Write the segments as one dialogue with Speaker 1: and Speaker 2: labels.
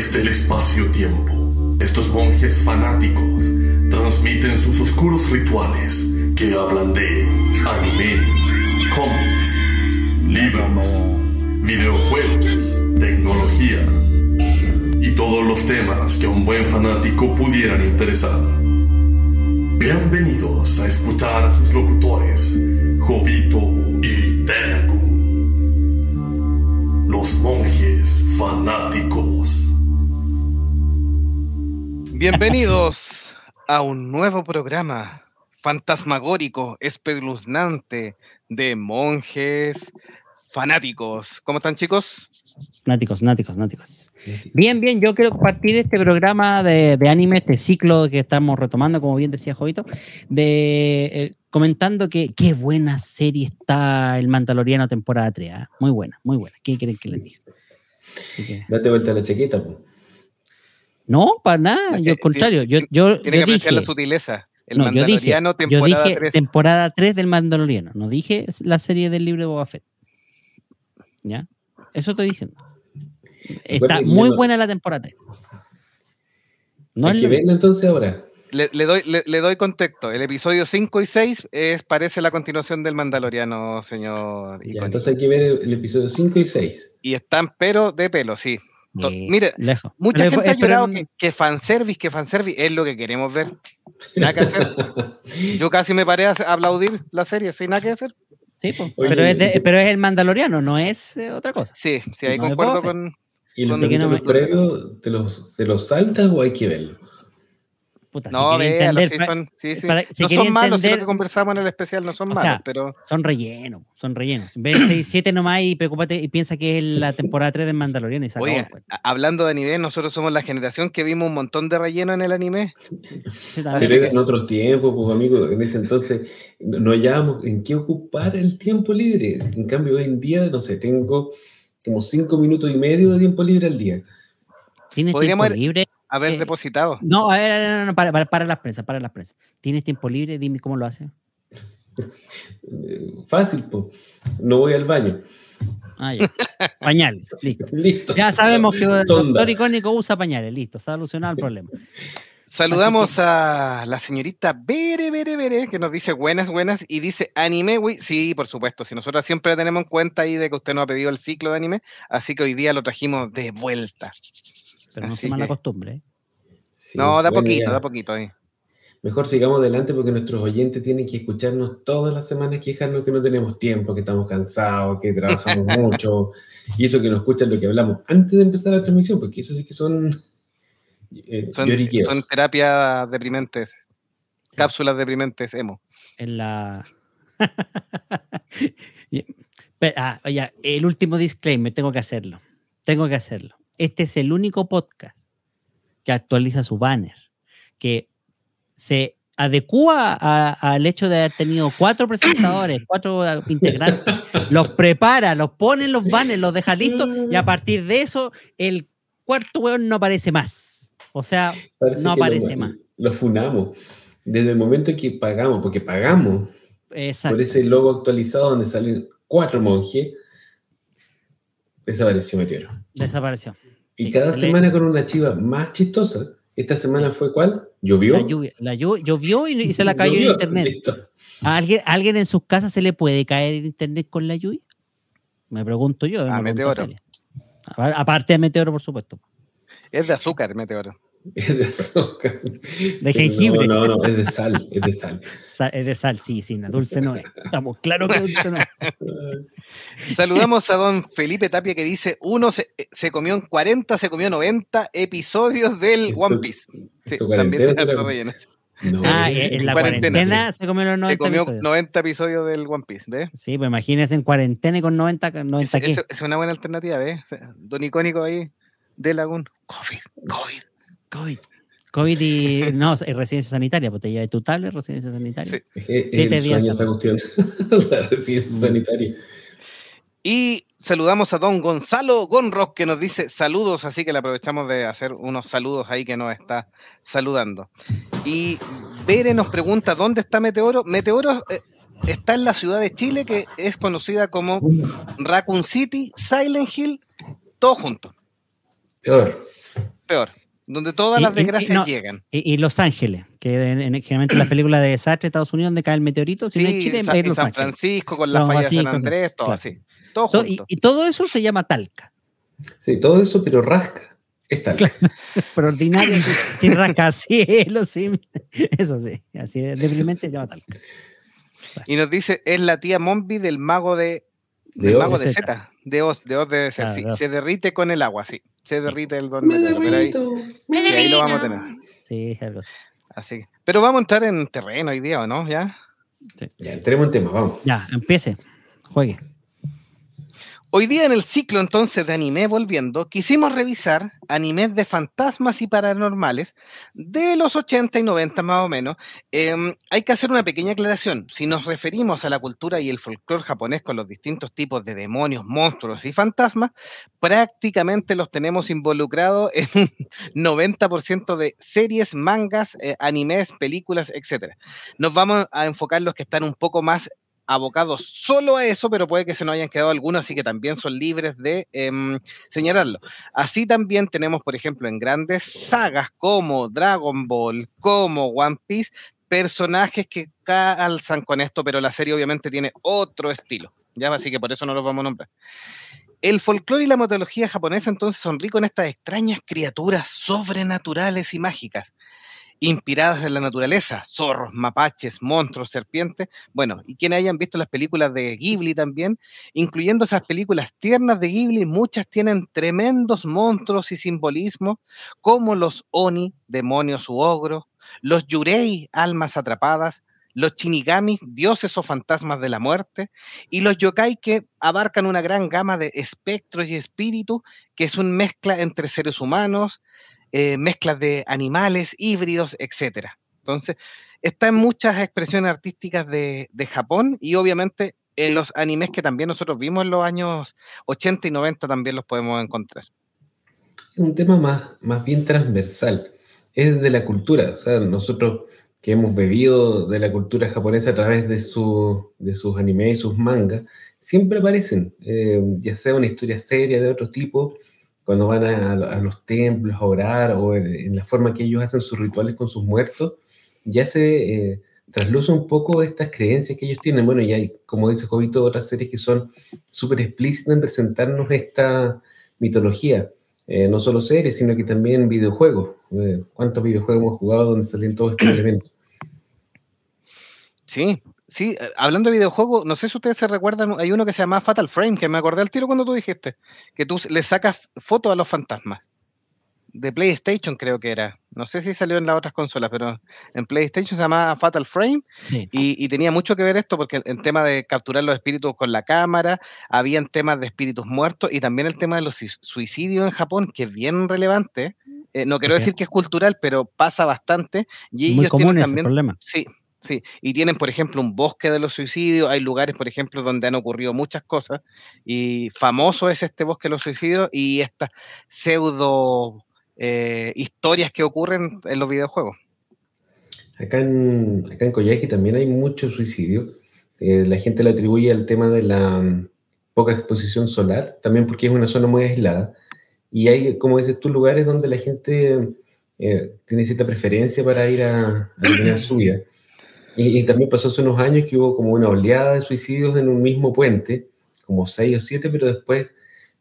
Speaker 1: Desde el espacio-tiempo, estos monjes fanáticos transmiten sus oscuros rituales que hablan de anime, cómics, libros, videojuegos, tecnología y todos los temas que a un buen fanático pudieran interesar. Bienvenidos a escuchar a sus locutores, Jovito y Tenagu. Los monjes fanáticos.
Speaker 2: Bienvenidos a un nuevo programa fantasmagórico, espeluznante de monjes fanáticos. ¿Cómo están, chicos?
Speaker 3: Náticos, náticos, náticos. Bien, bien, yo quiero partir este programa de, de anime, este ciclo que estamos retomando, como bien decía Jovito, de eh, comentando que qué buena serie está el Mandaloriano temporada 3. ¿ah? Muy buena, muy buena. ¿Qué quieren que les diga? Así que-
Speaker 4: Date vuelta a la chaqueta, po.
Speaker 3: No, para nada, yo al contrario. Yo, yo,
Speaker 2: Tiene
Speaker 3: yo
Speaker 2: que apreciar
Speaker 3: dije,
Speaker 2: la sutileza. El
Speaker 3: no, yo dije,
Speaker 2: Mandaloriano,
Speaker 3: yo
Speaker 2: temporada
Speaker 3: dije
Speaker 2: 3.
Speaker 3: temporada 3 del Mandaloriano. No dije la serie del libro de Boba Fett. ¿Ya? Eso estoy diciendo. Está muy
Speaker 4: no-
Speaker 3: buena la temporada 3. No
Speaker 4: Hay
Speaker 3: es
Speaker 4: que verla entonces ahora.
Speaker 2: Le, le doy, le, le doy contexto. El episodio 5 y 6 es, parece la continuación del Mandaloriano, señor.
Speaker 4: Ya, entonces hay que ver el, el episodio 5 y 6.
Speaker 2: Y están pero de pelo, sí. To-
Speaker 3: Eh,
Speaker 2: mire,
Speaker 3: lejos.
Speaker 2: Mucha
Speaker 3: Pero-
Speaker 2: gente ha llorado
Speaker 3: en-
Speaker 2: que, que fanservice, que fanservice es lo que queremos ver. Nada que hacer. Yo casi me paré a aplaudir la serie, sin nada que hacer.
Speaker 3: Sí, pero, es de-
Speaker 4: y-
Speaker 3: pero es el Mandaloriano, no es eh, otra cosa.
Speaker 2: Sí, sí, ahí
Speaker 3: No, de
Speaker 2: concuerdo con.
Speaker 4: ¿Y los
Speaker 3: no me-
Speaker 4: previos te los, te los saltas o hay que verlo?
Speaker 3: Puta, si
Speaker 2: No,
Speaker 3: quería
Speaker 2: véalo,
Speaker 3: entender,
Speaker 2: sí, son, sí, sí.
Speaker 3: para- si
Speaker 2: no son malos, sí, lo
Speaker 3: entender-
Speaker 2: que conversamos en el especial no son
Speaker 3: O
Speaker 2: malos,
Speaker 3: sea,
Speaker 2: pero
Speaker 3: son rellenos, son rellenos. Ve 6 7 nomás y preocúpate y piensa que es la temporada 3 del Mandaloriano y se acabó,
Speaker 2: oye,
Speaker 3: pues.
Speaker 2: hablando de anime, nosotros somos la generación que vimos un montón de relleno en el anime.
Speaker 4: Pero en otros tiempos, pues amigo, en ese entonces no hallábamos en qué ocupar el tiempo libre. En cambio, hoy en día, no sé, tengo como 5 minutos y medio de tiempo libre al día.
Speaker 3: ¿Tienes tiempo
Speaker 2: ir-
Speaker 3: libre?
Speaker 2: Haber
Speaker 3: Eh,
Speaker 2: depositado.
Speaker 3: No, a ver, no, no, no, para, para, para las prensas, para las prensas. ¿Tienes tiempo libre? Dime cómo lo haces.
Speaker 4: Fácil, pues. No voy al baño.
Speaker 3: Ah, ya. Pañales, listo.
Speaker 4: Listo.
Speaker 3: Ya sabemos que el
Speaker 4: Sonda.
Speaker 3: doctor icónico usa pañales, listo, solucionado el problema.
Speaker 2: Saludamos a la señorita Bere, Bere, Bere, que nos dice buenas, buenas, y dice anime, güey. Sí, por supuesto, si nosotros siempre tenemos en cuenta ahí de que usted nos ha pedido el ciclo de anime, así que hoy día lo trajimos de vuelta.
Speaker 3: Pero no se mala
Speaker 2: que-
Speaker 3: costumbre. ¿eh?
Speaker 4: Sí,
Speaker 2: no, da poquito, da poquito ahí.
Speaker 4: Mejor sigamos adelante porque nuestros oyentes tienen que escucharnos todas las semanas quejarnos que no tenemos tiempo, que estamos cansados, que trabajamos mucho, y eso que nos escuchan lo que hablamos antes de empezar la transmisión, porque eso sí que son, eh,
Speaker 2: Son,
Speaker 4: lloriqueos.
Speaker 2: son terapias deprimentes, cápsulas deprimentes emo.
Speaker 3: En la. Ah, oye, el último disclaimer, tengo que hacerlo. Tengo que hacerlo. Este es el único podcast que actualiza su banner, que se adecua al hecho de haber tenido cuatro presentadores, cuatro integrantes, los prepara, los pone en los banners, los deja listos y a partir de eso el cuarto weón no aparece más. O sea,
Speaker 4: Parece
Speaker 3: no
Speaker 4: lo-
Speaker 3: aparece más.
Speaker 4: Lo funamos. Desde el momento que pagamos, porque pagamos
Speaker 3: exacto.
Speaker 4: por ese logo actualizado donde salen cuatro monjes, desapareció Meteoro.
Speaker 3: Desapareció.
Speaker 4: Y
Speaker 3: Sí,
Speaker 4: cada
Speaker 3: le-
Speaker 4: semana con una chiva más chistosa. Esta semana fue cuál? ¿Llovió?
Speaker 3: La lluvia, la llu- llovió y, y se la cayó en
Speaker 4: Llovió,
Speaker 3: internet.
Speaker 4: listo.
Speaker 3: ¿A alguien, a alguien en sus casas se le puede caer el internet con la lluvia? Me pregunto yo.
Speaker 2: A
Speaker 3: pregunta
Speaker 2: Meteoro.
Speaker 3: Aparte de Meteoro, por supuesto.
Speaker 2: Es de azúcar, meteoro.
Speaker 4: Es de azúcar.
Speaker 3: De jengibre.
Speaker 4: No, no, no, es de sal, es de sal.
Speaker 3: Sa- Es de sal, sí, sí, la dulce no es. Estamos claros que dulce no es.
Speaker 2: Saludamos a don Felipe Tapia que dice, uno se, eh, se comió en 40, se comió 90 episodios del
Speaker 4: Eso-
Speaker 2: One Piece. Sí, también tiene relleno.
Speaker 4: No,
Speaker 3: Ah, en la
Speaker 2: Cuarentena,
Speaker 3: cuarentena, se comió los
Speaker 2: Se
Speaker 3: 90
Speaker 2: comió
Speaker 3: episodios.
Speaker 2: 90 episodios del One Piece, ¿ves?
Speaker 3: Sí, pues imagínense en cuarentena y con 90, con 90
Speaker 2: Es, es- es una buena alternativa, ¿ves? Don Icónico ahí, de Lagún. COVID, COVID.
Speaker 3: COVID. COVID y. No, es residencia sanitaria, pues te llevas tu tablet, residencia sanitaria.
Speaker 2: Sí.
Speaker 4: es, que es
Speaker 3: Siete
Speaker 4: el
Speaker 3: días
Speaker 4: sueño esa cuestión. la residencia
Speaker 3: Mm.
Speaker 4: sanitaria.
Speaker 2: Y saludamos a don Gonzalo Gonrock que nos dice saludos, así que le aprovechamos de hacer unos saludos ahí que nos está saludando. Y Bere nos pregunta, ¿dónde está Meteoro? Meteoro eh, está en la ciudad de Chile, que es conocida como Raccoon City, Silent Hill, todo junto.
Speaker 4: Peor.
Speaker 2: peor. Donde todas
Speaker 3: Y-
Speaker 2: las
Speaker 3: y- y
Speaker 2: desgracias
Speaker 3: no,
Speaker 2: llegan.
Speaker 3: Y, y Los Ángeles, que en, en- generalmente en las películas de desastre de Estados Unidos donde cae el meteorito, si no es
Speaker 2: Sí,
Speaker 3: Chile,
Speaker 2: Sa-
Speaker 3: es
Speaker 2: y
Speaker 3: Los
Speaker 2: San
Speaker 3: Ángeles.
Speaker 2: Francisco con la falla de San Andrés, todo
Speaker 3: claro.
Speaker 2: así. Todo
Speaker 3: To- y,
Speaker 2: junto.
Speaker 3: y todo eso se llama talca.
Speaker 4: Sí, todo eso, pero rasca. Está
Speaker 3: Claro. Pero ordinario, sin, sin rascacielos, sin... Eso sí, así de deprimente se llama talca.
Speaker 2: Y nos dice, es la tía Mombi del mago de,
Speaker 4: De
Speaker 2: del
Speaker 4: Oz.
Speaker 2: mago de
Speaker 3: De
Speaker 2: Z. De Oz, de Oz debe ser,
Speaker 3: Ah,
Speaker 2: sí.
Speaker 3: de Oz.
Speaker 2: Se derrite con el agua, sí. Se derrite el don
Speaker 4: Me
Speaker 2: Meteoro, pero ahí,
Speaker 4: derrito.
Speaker 2: sí, ahí lo vamos a tener.
Speaker 3: Sí, algo así.
Speaker 2: Así. que- Pero vamos a entrar en terreno hoy día, ¿o no? ¿Ya?
Speaker 4: Ya, entremos en tema, vamos.
Speaker 3: Ya, empiece. Juegue.
Speaker 2: Hoy día en el ciclo entonces de anime volviendo, quisimos revisar animes de fantasmas y paranormales de los 80 y 90 más o menos. Em, hay que hacer una pequeña aclaración. Si nos referimos a la cultura y el folclore japonés con los distintos tipos de demonios, monstruos y fantasmas, prácticamente los tenemos involucrados en un 90% de series, mangas, eh, animes, películas, etc. Nos vamos a enfocar los que están un poco más abocados solo a eso, pero puede que se nos hayan quedado algunos, así que también son libres de em, señalarlo. Así también tenemos, por ejemplo, en grandes sagas como Dragon Ball, como One Piece, personajes que calzan con esto, pero la serie obviamente tiene otro estilo, ¿ya? Así que por eso no los vamos a nombrar. El folclore y la mitología japonesa entonces son ricos en estas extrañas criaturas sobrenaturales y mágicas inspiradas en la naturaleza, zorros, mapaches, monstruos, serpientes. Bueno, y quienes hayan visto las películas de Ghibli también, incluyendo esas películas tiernas de Ghibli, muchas tienen tremendos monstruos y simbolismos, como los Oni, demonios u ogros, los Yurei, almas atrapadas, los Shinigamis, dioses o fantasmas de la muerte, y los yokai que abarcan una gran gama de espectros y espíritus, que es una mezcla entre seres humanos, eh, mezclas de animales, híbridos, etc. Entonces, está en muchas expresiones artísticas de, de Japón y obviamente en los animes que también nosotros vimos en los años 80 y 90 también los podemos encontrar.
Speaker 4: Es un tema más, más bien transversal. Es de la cultura. O sea, nosotros que hemos bebido de la cultura japonesa a través de, su, de sus animes y sus mangas, siempre aparecen, eh, ya sea una historia seria de otro tipo, cuando van a, a los templos a orar o en, en, la forma que ellos hacen sus rituales con sus muertos, ya se eh, trasluce un poco estas creencias que ellos tienen. Bueno, y hay, como dice Jovito, otras series que son súper explícitas en presentarnos esta mitología. Eh, no solo series, sino que también videojuegos. Eh, ¿Cuántos videojuegos hemos jugado donde salen todos estos elementos?
Speaker 2: Sí, sí, hablando de videojuegos, no sé si ustedes se recuerdan, hay uno que se llama Fatal Frame, que me acordé al tiro cuando tú dijiste, que tú le sacas fotos a los fantasmas. De PlayStation creo que era. No sé si salió en las otras consolas, pero en PlayStation se llamaba Fatal Frame
Speaker 3: Sí.
Speaker 2: y, y tenía mucho que ver esto porque en tema de capturar los espíritus con la cámara, habían temas de espíritus muertos y también el tema de los suicidios en Japón, que es bien relevante. Eh, no quiero decir que es cultural, pero pasa bastante. Y
Speaker 3: Muy
Speaker 2: ellos
Speaker 3: común
Speaker 2: tienen también
Speaker 3: problema.
Speaker 2: Sí, sí. Y tienen, por ejemplo, un bosque de los suicidios. Hay lugares, por ejemplo, donde han ocurrido muchas cosas. Y famoso es este bosque de los suicidios y estas pseudo eh, historias que ocurren en los videojuegos.
Speaker 4: Acá en, acá en Coyhaique también hay mucho suicidio. Eh, la gente lo atribuye al tema de la mm, poca exposición solar, también porque es una zona muy aislada. Y hay, como dices tú, lugares donde la gente eh, tiene cierta preferencia para ir a, a vida. Y, y también pasó hace unos años que hubo como una oleada de suicidios en un mismo puente, como seis o siete, pero después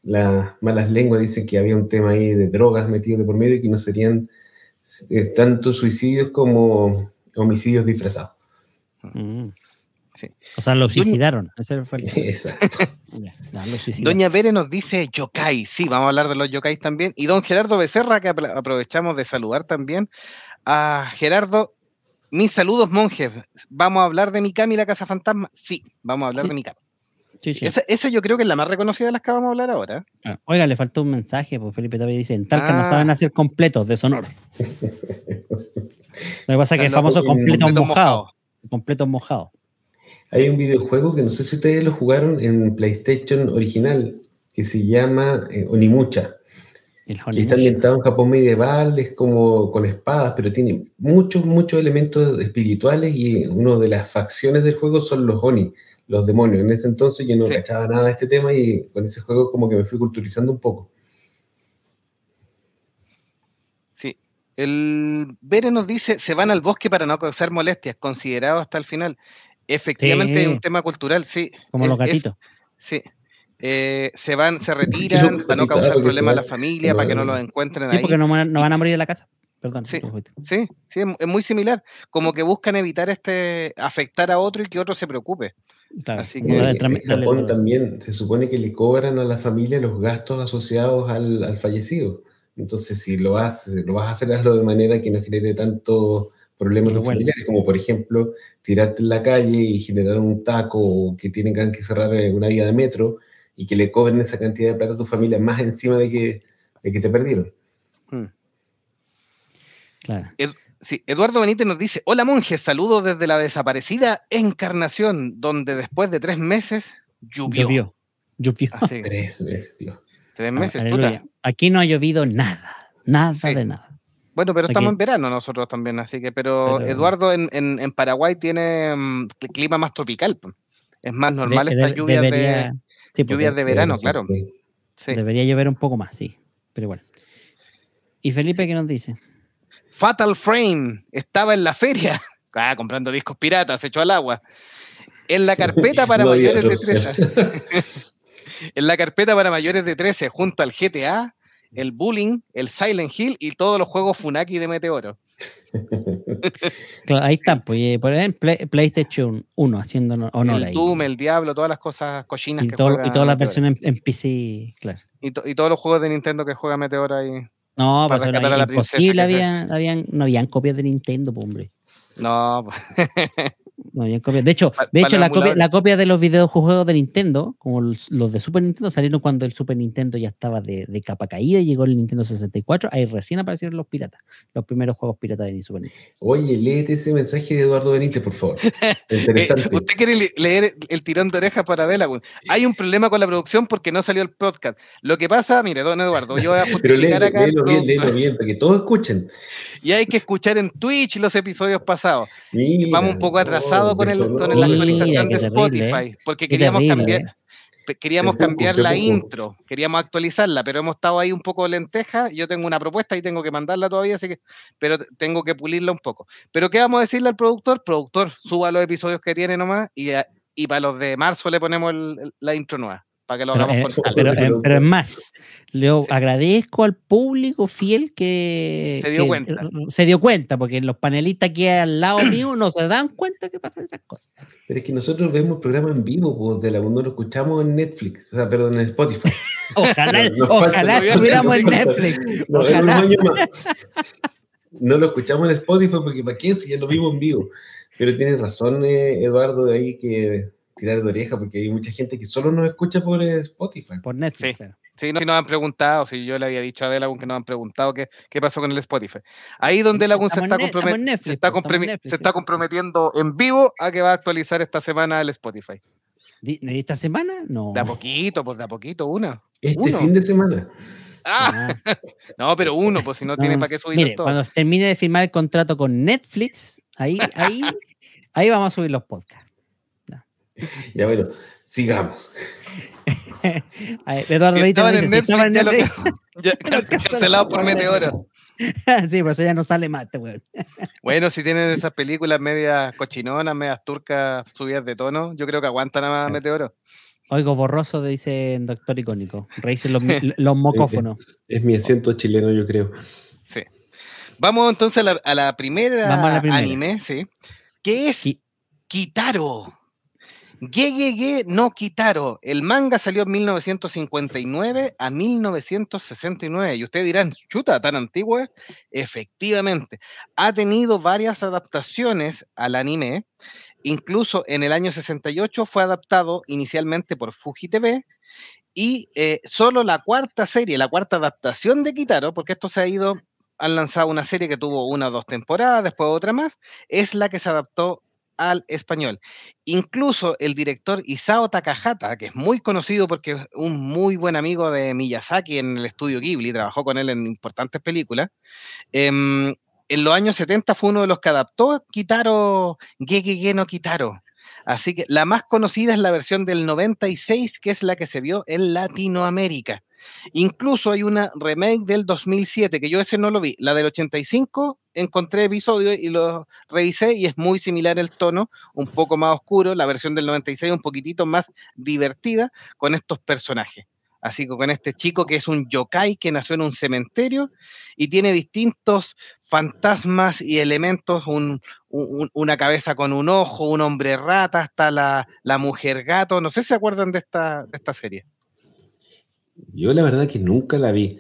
Speaker 4: las malas lenguas dicen que había un tema ahí de drogas metido de por medio y que no serían eh, tanto suicidios como homicidios disfrazados.
Speaker 3: Mm.
Speaker 2: Sí.
Speaker 3: O sea, lo
Speaker 2: Doña-
Speaker 3: suicidaron. Ese fue el-
Speaker 4: Exacto.
Speaker 3: Lo suicidaron.
Speaker 2: Doña Bere nos dice yokai. Sí, vamos a hablar de los yokai también. Y don Gerardo Becerra, que apro- aprovechamos de saludar también. A Gerardo, mis saludos, monjes. ¿Vamos a hablar de Mikami, la casa fantasma? Sí, vamos a hablar
Speaker 3: Sí.
Speaker 2: de Mikami.
Speaker 3: Sí, sí.
Speaker 2: Esa, esa yo creo que es la más reconocida de las que vamos a hablar ahora.
Speaker 3: Ah, Oiga, le faltó un mensaje, pues Felipe Tapia dice, en Talca no
Speaker 2: Ah.
Speaker 3: saben hacer completos de sonor. Lo que pasa es que es
Speaker 2: Claro,
Speaker 3: famoso completo mojado.
Speaker 2: mojado.
Speaker 3: Completo mojado.
Speaker 4: Hay un videojuego que no sé si ustedes lo jugaron en PlayStation original, que se llama eh, Onimucha,
Speaker 3: El
Speaker 4: que está ambientado en Japón medieval, es como con espadas, pero tiene muchos, muchos elementos espirituales y una de las facciones del juego son los Oni, los demonios. En ese entonces yo no
Speaker 2: Sí.
Speaker 4: cachaba nada de este tema y con ese juego como que me fui culturizando un poco.
Speaker 2: El Bere nos dice, se van al bosque para no causar molestias, considerado hasta el final. Efectivamente, es un tema cultural, sí.
Speaker 3: Como los gatitos.
Speaker 2: sí. Eh, se van, se retiran para no causar problemas a la familia, para que no los encuentren
Speaker 3: sí,
Speaker 2: ahí.
Speaker 3: porque no, van a morir en la casa. Perdón.
Speaker 2: Sí, sí, sí, es muy similar. Como que buscan evitar este afectar a otro y que otro se preocupe.
Speaker 4: Así que en Japón también se supone que le cobran a la familia los gastos asociados al, al fallecido. Entonces, si lo, haces, lo vas a hacer, hazlo de manera que no genere tanto problemas familiares, como por ejemplo tirarte en la calle y generar un taco o que tienen que cerrar una vía de metro y que le cobren esa cantidad de plata a tu familia más encima de que, de que te perdieron. Hmm.
Speaker 2: Claro. sí, Eduardo Benítez nos dice, hola monjes, saludos desde la desaparecida Encarnación, donde después de tres meses llovió. Llovió.
Speaker 3: llovió.
Speaker 2: Ah, tres meses, tío. Tres meses,
Speaker 3: Aquí no ha llovido nada, nada de nada.
Speaker 2: Bueno, pero estamos en verano nosotros también, así que, pero, Eduardo en, en, Paraguay tiene um, clima más tropical. Es más normal esta lluvia de lluvias de verano, claro.
Speaker 3: Debería llover un poco más, sí. Pero bueno. ¿Y Felipe qué nos dice?
Speaker 2: Fatal Frame estaba en la feria, ah, comprando discos piratas, hecho al agua. En la carpeta para mayores de 13. en la carpeta para mayores de 13, junto al GTA, el Bullying, el Silent Hill y todos los juegos Funaki de Meteoro.
Speaker 3: Ahí están, pues, eh, por ejemplo, PlayStation 1 haciendo honor
Speaker 2: El Doom, el Diablo, todas las cosas cochinas
Speaker 3: y que todo, Y todas las versiones en, PC, claro.
Speaker 2: Y, todos los juegos de Nintendo que juega Meteoro ahí.
Speaker 3: No, pues era imposible, habían, habían, no habían copias de Nintendo, pues, hombre.
Speaker 2: No,
Speaker 3: De hecho, de hecho la, copia, la, copia, de los videojuegos de Nintendo, como los de Super Nintendo, salieron cuando el Super Nintendo ya estaba de, de capa caída y llegó el Nintendo 64. Ahí recién aparecieron los piratas, los primeros juegos piratas de Super Nintendo.
Speaker 4: Oye, léete ese mensaje de Eduardo Benítez, por favor.
Speaker 2: Interesante. Eh, ¿Usted quiere leer el tirón de orejas para Delaware? Hay un problema con la producción porque no salió el podcast. Lo que pasa, mire, don Eduardo, yo voy a
Speaker 4: justificar acá. Léelo bien, léelo bien, para que todos escuchen.
Speaker 2: Y hay que escuchar en Twitch los episodios pasados. Vamos un poco atrasados con, el, con la actualización de Spotify, ¿eh? porque queríamos cambiar. ¿eh? Queríamos cambiar la intro, queríamos actualizarla, pero hemos estado ahí un poco lenteja. Yo tengo una propuesta y tengo que mandarla todavía, así que, pero tengo que pulirla un poco. Pero ¿qué vamos a decirle al productor? Productor, suba los episodios que tiene nomás y, y para los de marzo le ponemos la intro nueva para que lo hagamos
Speaker 3: pero, pero, eh, pero, es más, le agradezco al público fiel que
Speaker 2: se dio cuenta.
Speaker 3: Se dio cuenta, porque los panelistas que hay al lado mío no se dan cuenta que pasan esas cosas.
Speaker 4: Pero es que nosotros vemos el programa en vivo, pues, de la no lo escuchamos en Netflix, o sea, perdón, en Spotify.
Speaker 3: ojalá ojalá estuviéramos en Netflix. No, ojalá.
Speaker 4: no lo escuchamos en Spotify porque para qué si ya lo vimos en vivo. Pero tienes razón, eh, Eduardo, de ahí que tirar de oreja porque hay mucha gente que solo nos escucha por Spotify.
Speaker 3: Por Netflix.
Speaker 2: Sí. Sí, no, nos han preguntado, si yo le había dicho a Delagun que nos han preguntado qué, qué pasó con el Spotify. Ahí donde Delagun se, está, se, está se está comprometiendo en vivo a que va a actualizar esta semana el Spotify.
Speaker 3: ¿De esta semana? No.
Speaker 2: De a poquito, pues de a poquito, una.
Speaker 4: Este fin de semana.
Speaker 2: Ah, ah. no, pero uno, pues si no, tiene para qué subir
Speaker 3: mire, Cuando termine de firmar el contrato con Netflix, ahí, ahí, ahí vamos a subir los podcasts.
Speaker 4: Ya bueno, sigamos.
Speaker 3: Eduardo
Speaker 2: Estaban en Netflix, en ya lo, ya, cancelado por Meteoro.
Speaker 3: sí, pues ya no sale más weón.
Speaker 2: Bueno, si tienen esas películas medias cochinonas, medias turcas, subidas de tono, yo creo que aguantan a más Meteoro.
Speaker 3: Oigo borroso, dice el doctor icónico. Reísen los, los mocófonos.
Speaker 4: Es, mi acento chileno, yo creo.
Speaker 2: Sí. Vamos entonces a la, a la primera, anime, sí. ¿Qué es Kitaro? Gegege no Kitaro. El manga salió en 1959 a 1969. Y ustedes dirán, chuta, tan antigua. Efectivamente, ha tenido varias adaptaciones al anime. Incluso en el año 68 fue adaptado inicialmente por Fuji TV. Y eh, solo la cuarta serie, la cuarta adaptación de Kitaro, porque esto se ha ido, han lanzado una serie que tuvo una o dos temporadas, después otra más, es la que se adaptó al español. Incluso el director Isao Takahata, que es muy conocido porque es un muy buen amigo de Miyazaki en el estudio Ghibli, trabajó con él en importantes películas, em, en los años 70 fue uno de los que adaptó Kitaro, Gegege no Kitaro. Así que la más conocida es la versión del 96, que es la que se vio en Latinoamérica. Incluso hay una remake del 2007, que yo ese no lo vi. La del 85 encontré episodio y lo revisé y es muy similar el tono, un poco más oscuro. La versión del 96 un poquitito más divertida con estos personajes. Así que con este chico que es un yokai que nació en un cementerio y tiene distintos fantasmas y elementos, una cabeza con un ojo, un hombre rata, hasta la, mujer gato. No sé si se acuerdan de esta, de esta serie.
Speaker 4: Yo la verdad que nunca la vi.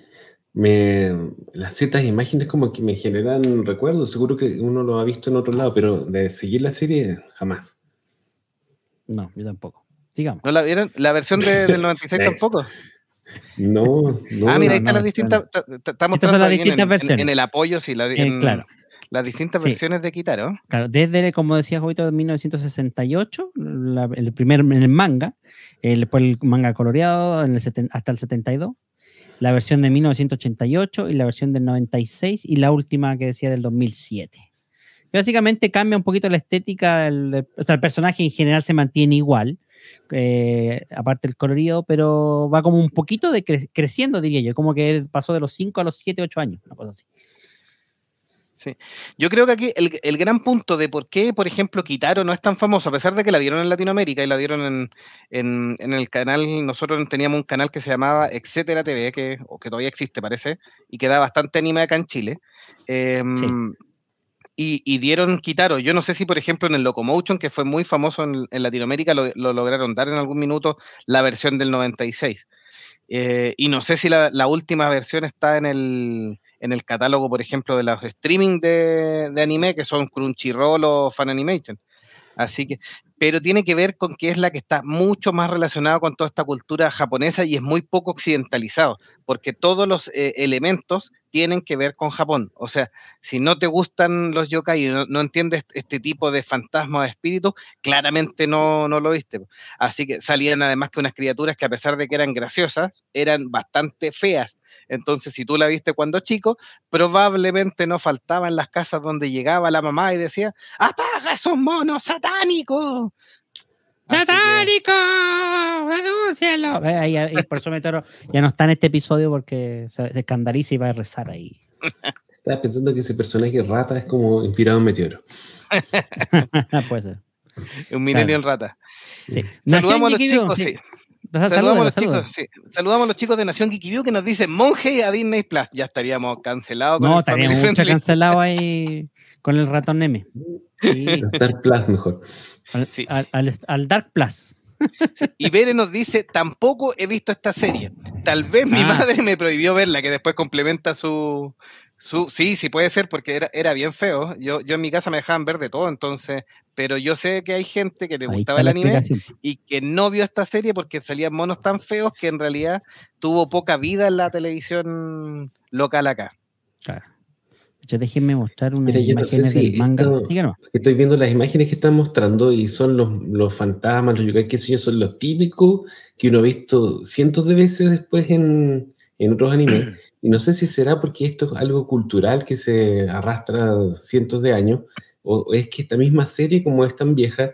Speaker 4: Me, las ciertas imágenes como que me generan recuerdos. Seguro que uno lo ha visto en otro lado, pero de seguir la serie, jamás.
Speaker 3: No, yo tampoco. Sigamos.
Speaker 2: ¿No la vieron? ¿La versión del 96 tampoco?
Speaker 4: No, no.
Speaker 2: Ah, mira, ahí están las distintas. Estamos
Speaker 3: las distintas en, versiones.
Speaker 2: En, el apoyo, sí. La,
Speaker 3: eh, claro.
Speaker 2: Las distintas versiones de Kitaro.
Speaker 3: Claro, desde, como decía Jovito, de 1968, el primer en el manga, el, después el manga coloreado en el hasta el 72, la versión de 1988 y la versión del 96 y la última que decía del 2007. Básicamente cambia un poquito la estética, el, o sea, el personaje en general se mantiene igual, eh, aparte el colorido, pero va como un poquito de creciendo, diría yo, como que pasó de los 5 a los 7, 8 años, una cosa así.
Speaker 2: Sí. Yo creo que aquí el, gran punto de por qué, por ejemplo, Kitaro no es tan famoso, a pesar de que la dieron en Latinoamérica y la dieron en, el canal, nosotros teníamos un canal que se llamaba Etcétera TV, que, o que todavía existe, parece, y que da bastante anime acá en Chile. Em, y, dieron Kitaro. Yo no sé si, por ejemplo, en el Locomotion, que fue muy famoso en, Latinoamérica, lo, lograron dar en algún minuto la versión del 96. Eh, y no sé si la, la última versión está en el en el catálogo, por ejemplo, de los streaming de, anime, que son Crunchyroll o Fan Animation. Así que, pero tiene que ver con que es la que está mucho más relacionada con toda esta cultura japonesa y es muy poco occidentalizado, porque todos los eh, elementos tienen que ver con Japón. O sea, si no te gustan los yokai y no, entiendes este tipo de fantasmas o espíritus, claramente no, no lo viste. Así que salían además que unas criaturas que a pesar de que eran graciosas, eran bastante feas. Entonces, si tú la viste cuando chico, probablemente no faltaba en las casas donde llegaba la mamá y decía, apaga esos monos satánicos.
Speaker 3: ¡Satánico! ¡Denúncialo! por eso Metoro ya no está en este episodio porque se, escandaliza y va a rezar ahí.
Speaker 4: Estaba pensando que ese personaje rata es como inspirado en Meteoro.
Speaker 3: Puede ser.
Speaker 2: Un milenio en rata.
Speaker 3: Sí.
Speaker 2: Saludamos a los chicos, sí. Saludamos, a los chicos, sí. Saludamos a los chicos de Nación Geeky que nos dicen monje a Disney Plus. Ya estaríamos cancelados.
Speaker 3: No, estaríamos mucho cancelados ahí con el ratón Neme.
Speaker 4: Sí. Dark Plus mejor.
Speaker 3: Al, Dark Plus.
Speaker 2: Y Bere nos dice, tampoco he visto esta serie. Tal vez mi ah. madre me prohibió verla, que después complementa su, su... sí, sí puede ser, porque era, era bien feo. Yo, yo en mi casa me dejaban ver de todo, entonces... Pero yo sé que hay gente que le gustaba el anime y que no vio esta serie porque salían monos tan feos que en realidad tuvo poca vida en la televisión local acá.
Speaker 3: Claro. Déjenme mostrar unas imágenes del manga.
Speaker 4: estoy viendo las imágenes que están mostrando y son los, los fantasmas, los yokai, qué sé yo, son los típicos que uno ha visto cientos de veces después en, en otros animes. Y no sé si será porque esto es algo cultural que se arrastra cientos de años, o es que esta misma serie, como es tan vieja,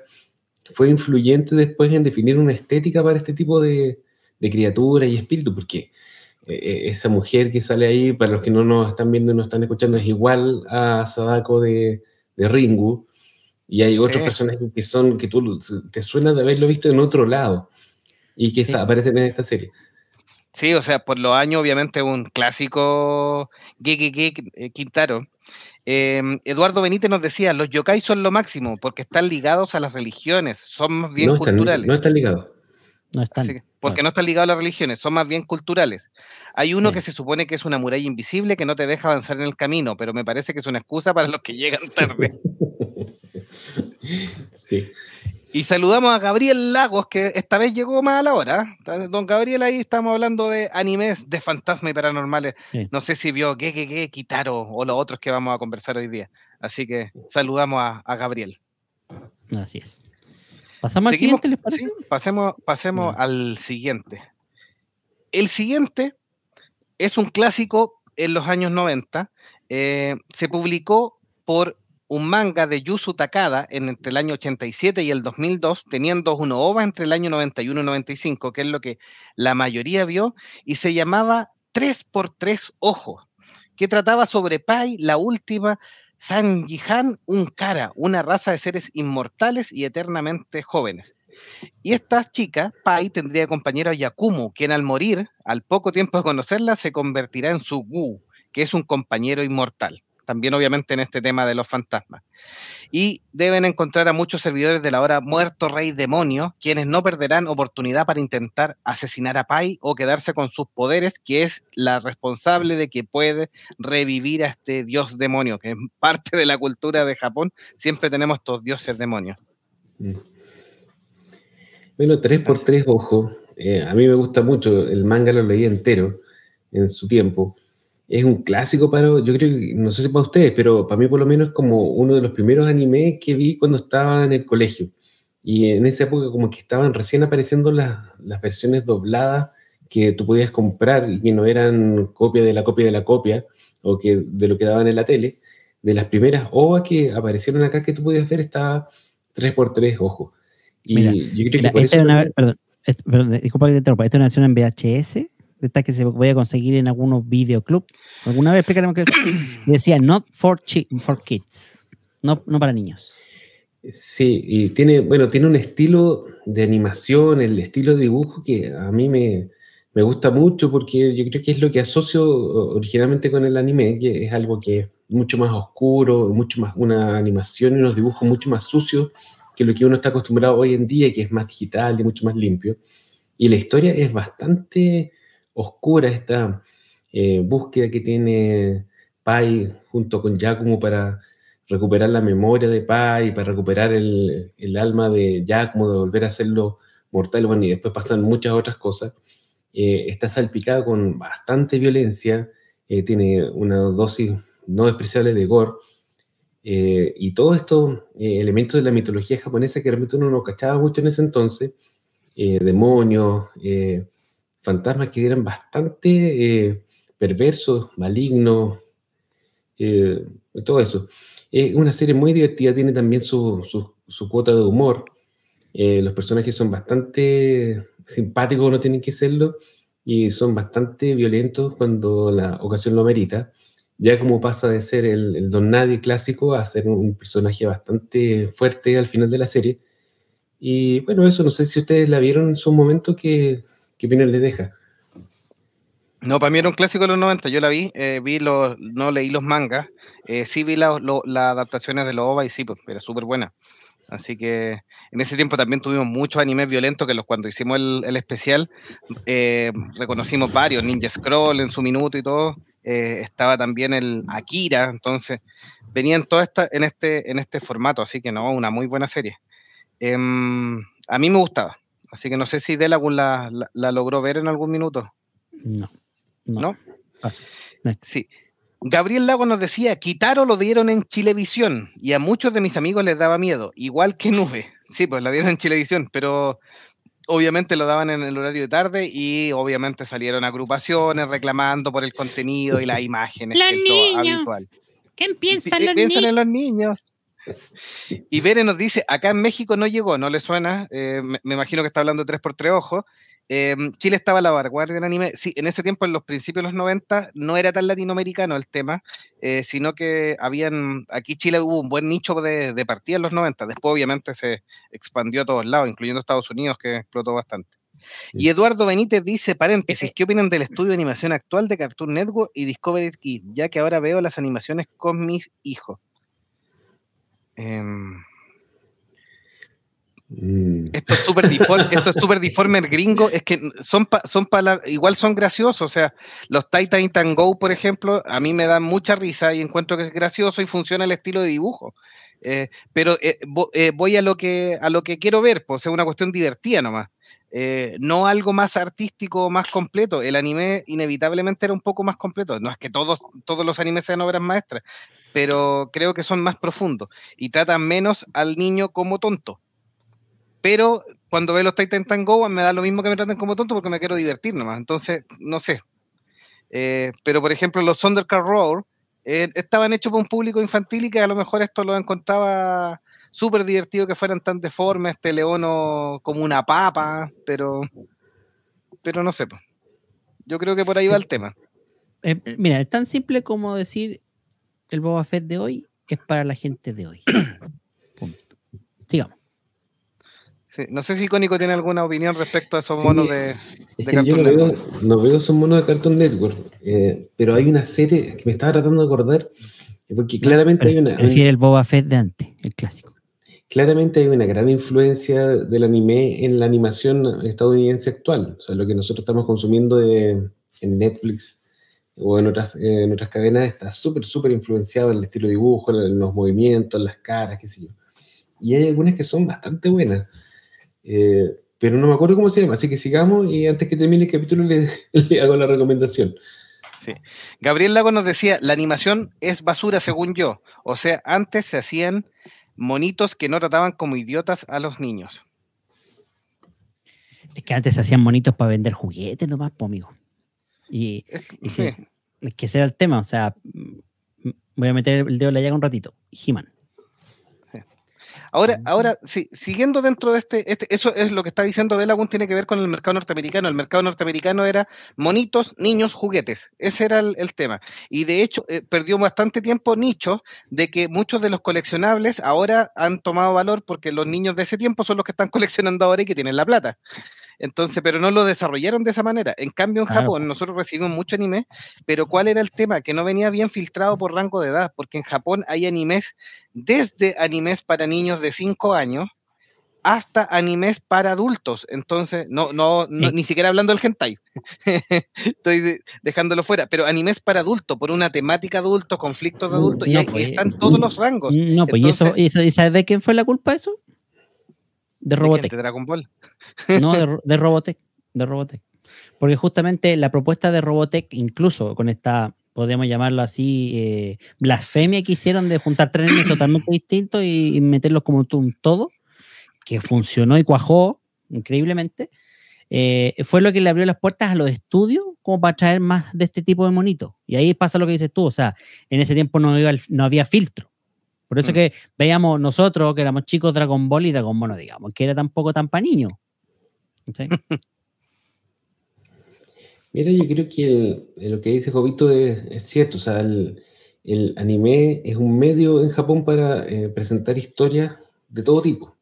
Speaker 4: fue influyente después en definir una estética para este tipo de, de criaturas y espíritus, porque esa mujer que sale ahí, para los que no nos están viendo y nos están escuchando, es igual a Sadako de, de Ringu. Y hay otros personajes que son, que tú te suena de haberlo visto en otro lado y que aparecen en esta serie.
Speaker 2: Sí, o sea, por los años, obviamente, un clásico Gege eh, Quintaro. Em, Eduardo Benítez nos decía: los yokai son lo máximo porque están ligados a las religiones, son más bien culturales.
Speaker 4: no están ligados.
Speaker 3: No están.
Speaker 2: Porque no están ligados a las religiones, son más bien culturales. Hay uno que se supone que es una muralla invisible que no te deja avanzar en el camino, pero me parece que es una excusa para los que llegan tarde.
Speaker 4: sí.
Speaker 2: Y saludamos a Gabriel Lagos, que esta vez llegó más a la hora. Don Gabriel, ahí estamos hablando de animes de fantasma y paranormales. No sé si vio qué, qué, qué, Kitaro o los otros que vamos a conversar hoy día. Así que saludamos a Gabriel.
Speaker 3: Así es. ¿Pasamos al siguiente, les parece?
Speaker 2: pasemos pasemos al siguiente. El siguiente es un clásico en los años 90. Eh, se publicó por un manga de Yusu Takada en, entre el año 87 y el 2002, teniendo uno OVA entre el año 91 y 95, que es lo que la mayoría vio, y se llamaba 3x3 Ojos, que trataba sobre Pai, la última Sanjihan Unkara, una raza de seres inmortales y eternamente jóvenes. Y esta chica, Pai, tendría compañero a Yakumo, quien al morir, al poco tiempo de conocerla, se convertirá en su Gu, que es un compañero inmortal también obviamente en este tema de los fantasmas. Y deben encontrar a muchos servidores de la hora muerto rey demonio, quienes no perderán oportunidad para intentar asesinar a Pai o quedarse con sus poderes, que es la responsable de que puede revivir a este dios demonio, que es parte de la cultura de Japón. Siempre tenemos estos dioses demonios. Mm.
Speaker 4: Bueno, 3x3, ojo. Eh, a mí me gusta mucho, el manga lo leí entero en su tiempo es un clásico para, yo creo que, no sé si para ustedes, pero para mí por lo menos es como uno de los primeros animes que vi cuando estaba en el colegio. Y en esa época como que estaban recién apareciendo las, las versiones dobladas que tú podías comprar y que no eran copia de la copia de la copia o que de lo que daban en la tele. De las primeras OVA que aparecieron acá que tú podías ver estaba 3x3, ojo.
Speaker 3: Y yo creo que por eso... Una, perdón, perdón, disculpa que te interrumpa, ¿esta es una versión en VHS que se voy a conseguir en algunos videoclubs. Alguna vez explicaremos que decía not for, for kids, no, no para niños.
Speaker 4: Sí, y tiene, bueno, tiene un estilo de animación, el estilo de dibujo que a mí me, me gusta mucho porque yo creo que es lo que asocio originalmente con el anime, que es algo que es mucho más oscuro, mucho más una animación y unos dibujos mucho más sucios que lo que uno está acostumbrado hoy en día, que es más digital y mucho más limpio. Y la historia es bastante oscura esta eh, búsqueda que tiene Pai junto con Giacomo para recuperar la memoria de Pai, para recuperar el, alma de Giacomo, de volver a hacerlo mortal, bueno, y después pasan muchas otras cosas. Eh, está salpicado con bastante violencia, eh, tiene una dosis no despreciable de gore, y todos estos elementos de la mitología japonesa que realmente uno no cachaba mucho en ese entonces, demonios, fantasmas que eran bastante eh, perversos, malignos, eh, todo eso. Es una serie muy divertida, tiene también su, cuota de humor. Eh, los personajes son bastante simpáticos, no tienen que serlo, y son bastante violentos cuando la ocasión lo merita. Ya como pasa de ser el, Don Nadie clásico a ser un personaje bastante fuerte al final de la serie. Y bueno, eso no sé si ustedes la vieron en su momento, que ¿Qué opinión le deja?
Speaker 2: No, para mí era un clásico de los 90, yo la vi, eh, vi los, no leí los mangas, eh, sí vi las adaptaciones de los OVA y sí, pues, era súper buena. Así que en ese tiempo también tuvimos muchos animes violentos que los cuando hicimos el, especial eh, reconocimos varios, Ninja Scroll en su minuto y todo, estaba también el Akira, entonces venían todas estas en este, en este formato, así que no, una muy buena serie. Em, a mí me gustaba, Así que no sé si Delagun la, la, logró ver en algún minuto.
Speaker 3: No. ¿No?
Speaker 2: Sí. Gabriel Lago nos decía, Kitaro lo dieron en Chilevisión y a muchos de mis amigos les daba miedo, igual que Nube. Sí, pues la dieron en Chilevisión, pero obviamente lo daban en el horario de tarde y obviamente salieron agrupaciones reclamando por el contenido y las imágenes.
Speaker 3: Los niños. Habitual. ¿Qué piensan los piensan
Speaker 2: en los niños? Y Bere nos dice, acá en México no llegó, ¿no le suena? Eh, me, imagino que está hablando de 3x3 ojos. Em, Chile estaba a la vanguardia del anime. Sí, en ese tiempo, en los principios de los 90, no era tan latinoamericano el tema, eh, sino que habían, aquí Chile hubo un buen nicho de, de partida en los 90. Después, obviamente, se expandió a todos lados, incluyendo Estados Unidos, que explotó bastante. Y Eduardo Benítez dice, paréntesis, ¿qué opinan del estudio de animación actual de Cartoon Network y Discovery Kids? Ya que ahora veo las animaciones con mis hijos. Em, mm. Esto es súper deforme, esto es super deforme gringo, es que son, son igual son graciosos, o sea, los Titan Titan Go, por ejemplo, a mí me dan mucha risa y encuentro que es gracioso y funciona el estilo de dibujo. Eh, pero eh, eh, voy a lo que a lo que quiero ver, pues es una cuestión divertida nomás. no algo más artístico, más completo. El anime inevitablemente era un poco más completo. No es que todos, todos los animes sean obras maestras, pero creo que son más profundos y tratan menos al niño como tonto. Pero cuando veo los Titan Tango me da lo mismo que me traten como tonto porque me quiero divertir nomás. Entonces, no sé. Eh, pero por ejemplo, los Thundercat Roar eh, estaban hechos para un público infantil y que a lo mejor esto lo encontraba súper divertido que fueran tan deformes, este leono como una papa, pero, pero no sé. Yo creo que por ahí va el tema.
Speaker 3: Eh, mira, es tan simple como decir el Boba Fett de hoy es para la gente de hoy. Punto. Sigamos.
Speaker 2: Sí, No sé si Cónico tiene alguna opinión respecto a esos
Speaker 4: Sí,
Speaker 2: monos de,
Speaker 4: Es
Speaker 2: de
Speaker 4: que yo
Speaker 2: Cartoon
Speaker 4: no veo,
Speaker 2: Network.
Speaker 4: no veo esos monos de Cartoon Network, eh, pero hay una serie que me estaba tratando de acordar, porque claramente hay
Speaker 3: Pref-
Speaker 4: una,
Speaker 3: Prefiere el Boba Fett de antes, el clásico.
Speaker 4: claramente hay una gran influencia del anime en la animación estadounidense actual. O sea, lo que nosotros estamos consumiendo de- en Netflix o en otras, eh, en otras cadenas está súper, súper influenciado en el estilo de dibujo, en los movimientos, en las caras, qué sé yo. Y hay algunas que son bastante buenas. Eh, pero no me acuerdo cómo se llama, así que sigamos y antes que termine el capítulo le, le hago la recomendación.
Speaker 2: Sí. Gabriel Lago nos decía, la animación es basura según yo. O sea, antes se hacían monitos que no trataban como idiotas a los niños.
Speaker 3: Es que antes se hacían monitos para vender juguetes nomás, po, amigo. Y,
Speaker 2: Es-
Speaker 3: y
Speaker 2: sí.
Speaker 3: sí, es que ese era el tema. O sea, mm, voy a meter el dedo en la llaga un ratito. He-Man.
Speaker 2: Ahora, ahora sí, siguiendo dentro de este, este- eso es lo que está diciendo Delagun, tiene que ver con el mercado norteamericano. El mercado norteamericano era monitos, niños, juguetes. Ese era el, el tema. Y de hecho, eh, perdió bastante tiempo nicho de que muchos de los coleccionables ahora han tomado valor porque los niños de ese tiempo son los que están coleccionando ahora y que tienen la plata. Entonces, pero no lo desarrollaron de esa manera. En cambio, en
Speaker 3: Claro.
Speaker 2: Japón, nosotros recibimos mucho anime, pero ¿cuál era el tema? Que no venía bien filtrado por rango de edad, porque en Japón hay animes desde animes para niños de 5 años hasta animes para adultos. Entonces, no, no, no-
Speaker 3: Sí.
Speaker 2: ni siquiera hablando del hentai. Estoy de- dejándolo fuera, pero animes para adultos, por una temática adulto, conflictos de
Speaker 3: No,
Speaker 2: adultos, y,
Speaker 3: no, pues,
Speaker 2: están todos los rangos.
Speaker 3: No, pues, ¿y, eso,
Speaker 2: Entonces-
Speaker 3: y eso- ¿y sabes de quién fue la culpa eso? De. Robotech.
Speaker 2: ¿De Dragon Ball?
Speaker 3: No, de, Ro- de Robotech. De Robotech. Porque justamente la propuesta de Robotech, incluso con esta, podríamos llamarlo así, eh, blasfemia que hicieron de juntar tres totalmente distintos y, y meterlos como tú- un todo, que funcionó y cuajó increíblemente, eh, fue lo que le abrió las puertas a los estudios como para traer más de este tipo de monitos. Y ahí pasa lo que dices tú, o sea, en ese tiempo no, iba no había filtro. Por eso
Speaker 2: Mm.
Speaker 3: que veíamos nosotros, que éramos chicos, Dragon Ball y Dragon Ball, no digamos, que era tampoco tan para niños.
Speaker 4: Mira, yo creo que el- eh, lo que dice Jovito es, es cierto. O sea, el, el anime es un medio en Japón para eh, presentar historias de todo tipo.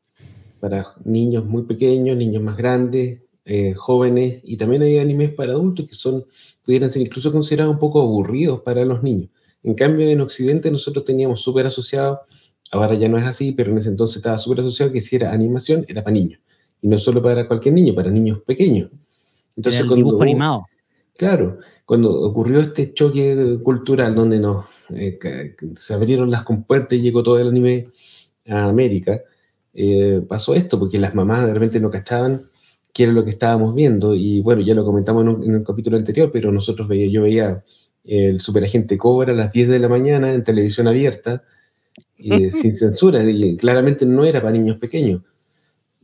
Speaker 4: Para niños muy pequeños, niños más grandes, eh, jóvenes, y también hay animes para adultos que son, pudieran ser incluso considerados un poco aburridos para los niños. En cambio, en Occidente nosotros teníamos súper asociado, ahora ya no es así, pero en ese entonces estaba súper asociado que si era animación, era para niños. Y no solo para cualquier niño, para niños pequeños.
Speaker 3: Era el
Speaker 4: cuando
Speaker 3: dibujo animado.
Speaker 4: Claro, cuando ocurrió este choque cultural donde nos, eh, se abrieron las compuertas y llegó todo el anime a América, eh, pasó esto, porque las mamás de repente no cachaban qué era lo que estábamos viendo, y bueno, ya lo comentamos en un, en un capítulo anterior, pero nosotros veía, yo veía el superagente Cobra a las 10 de la mañana en televisión abierta, y, sin censura, y claramente no era para niños pequeños.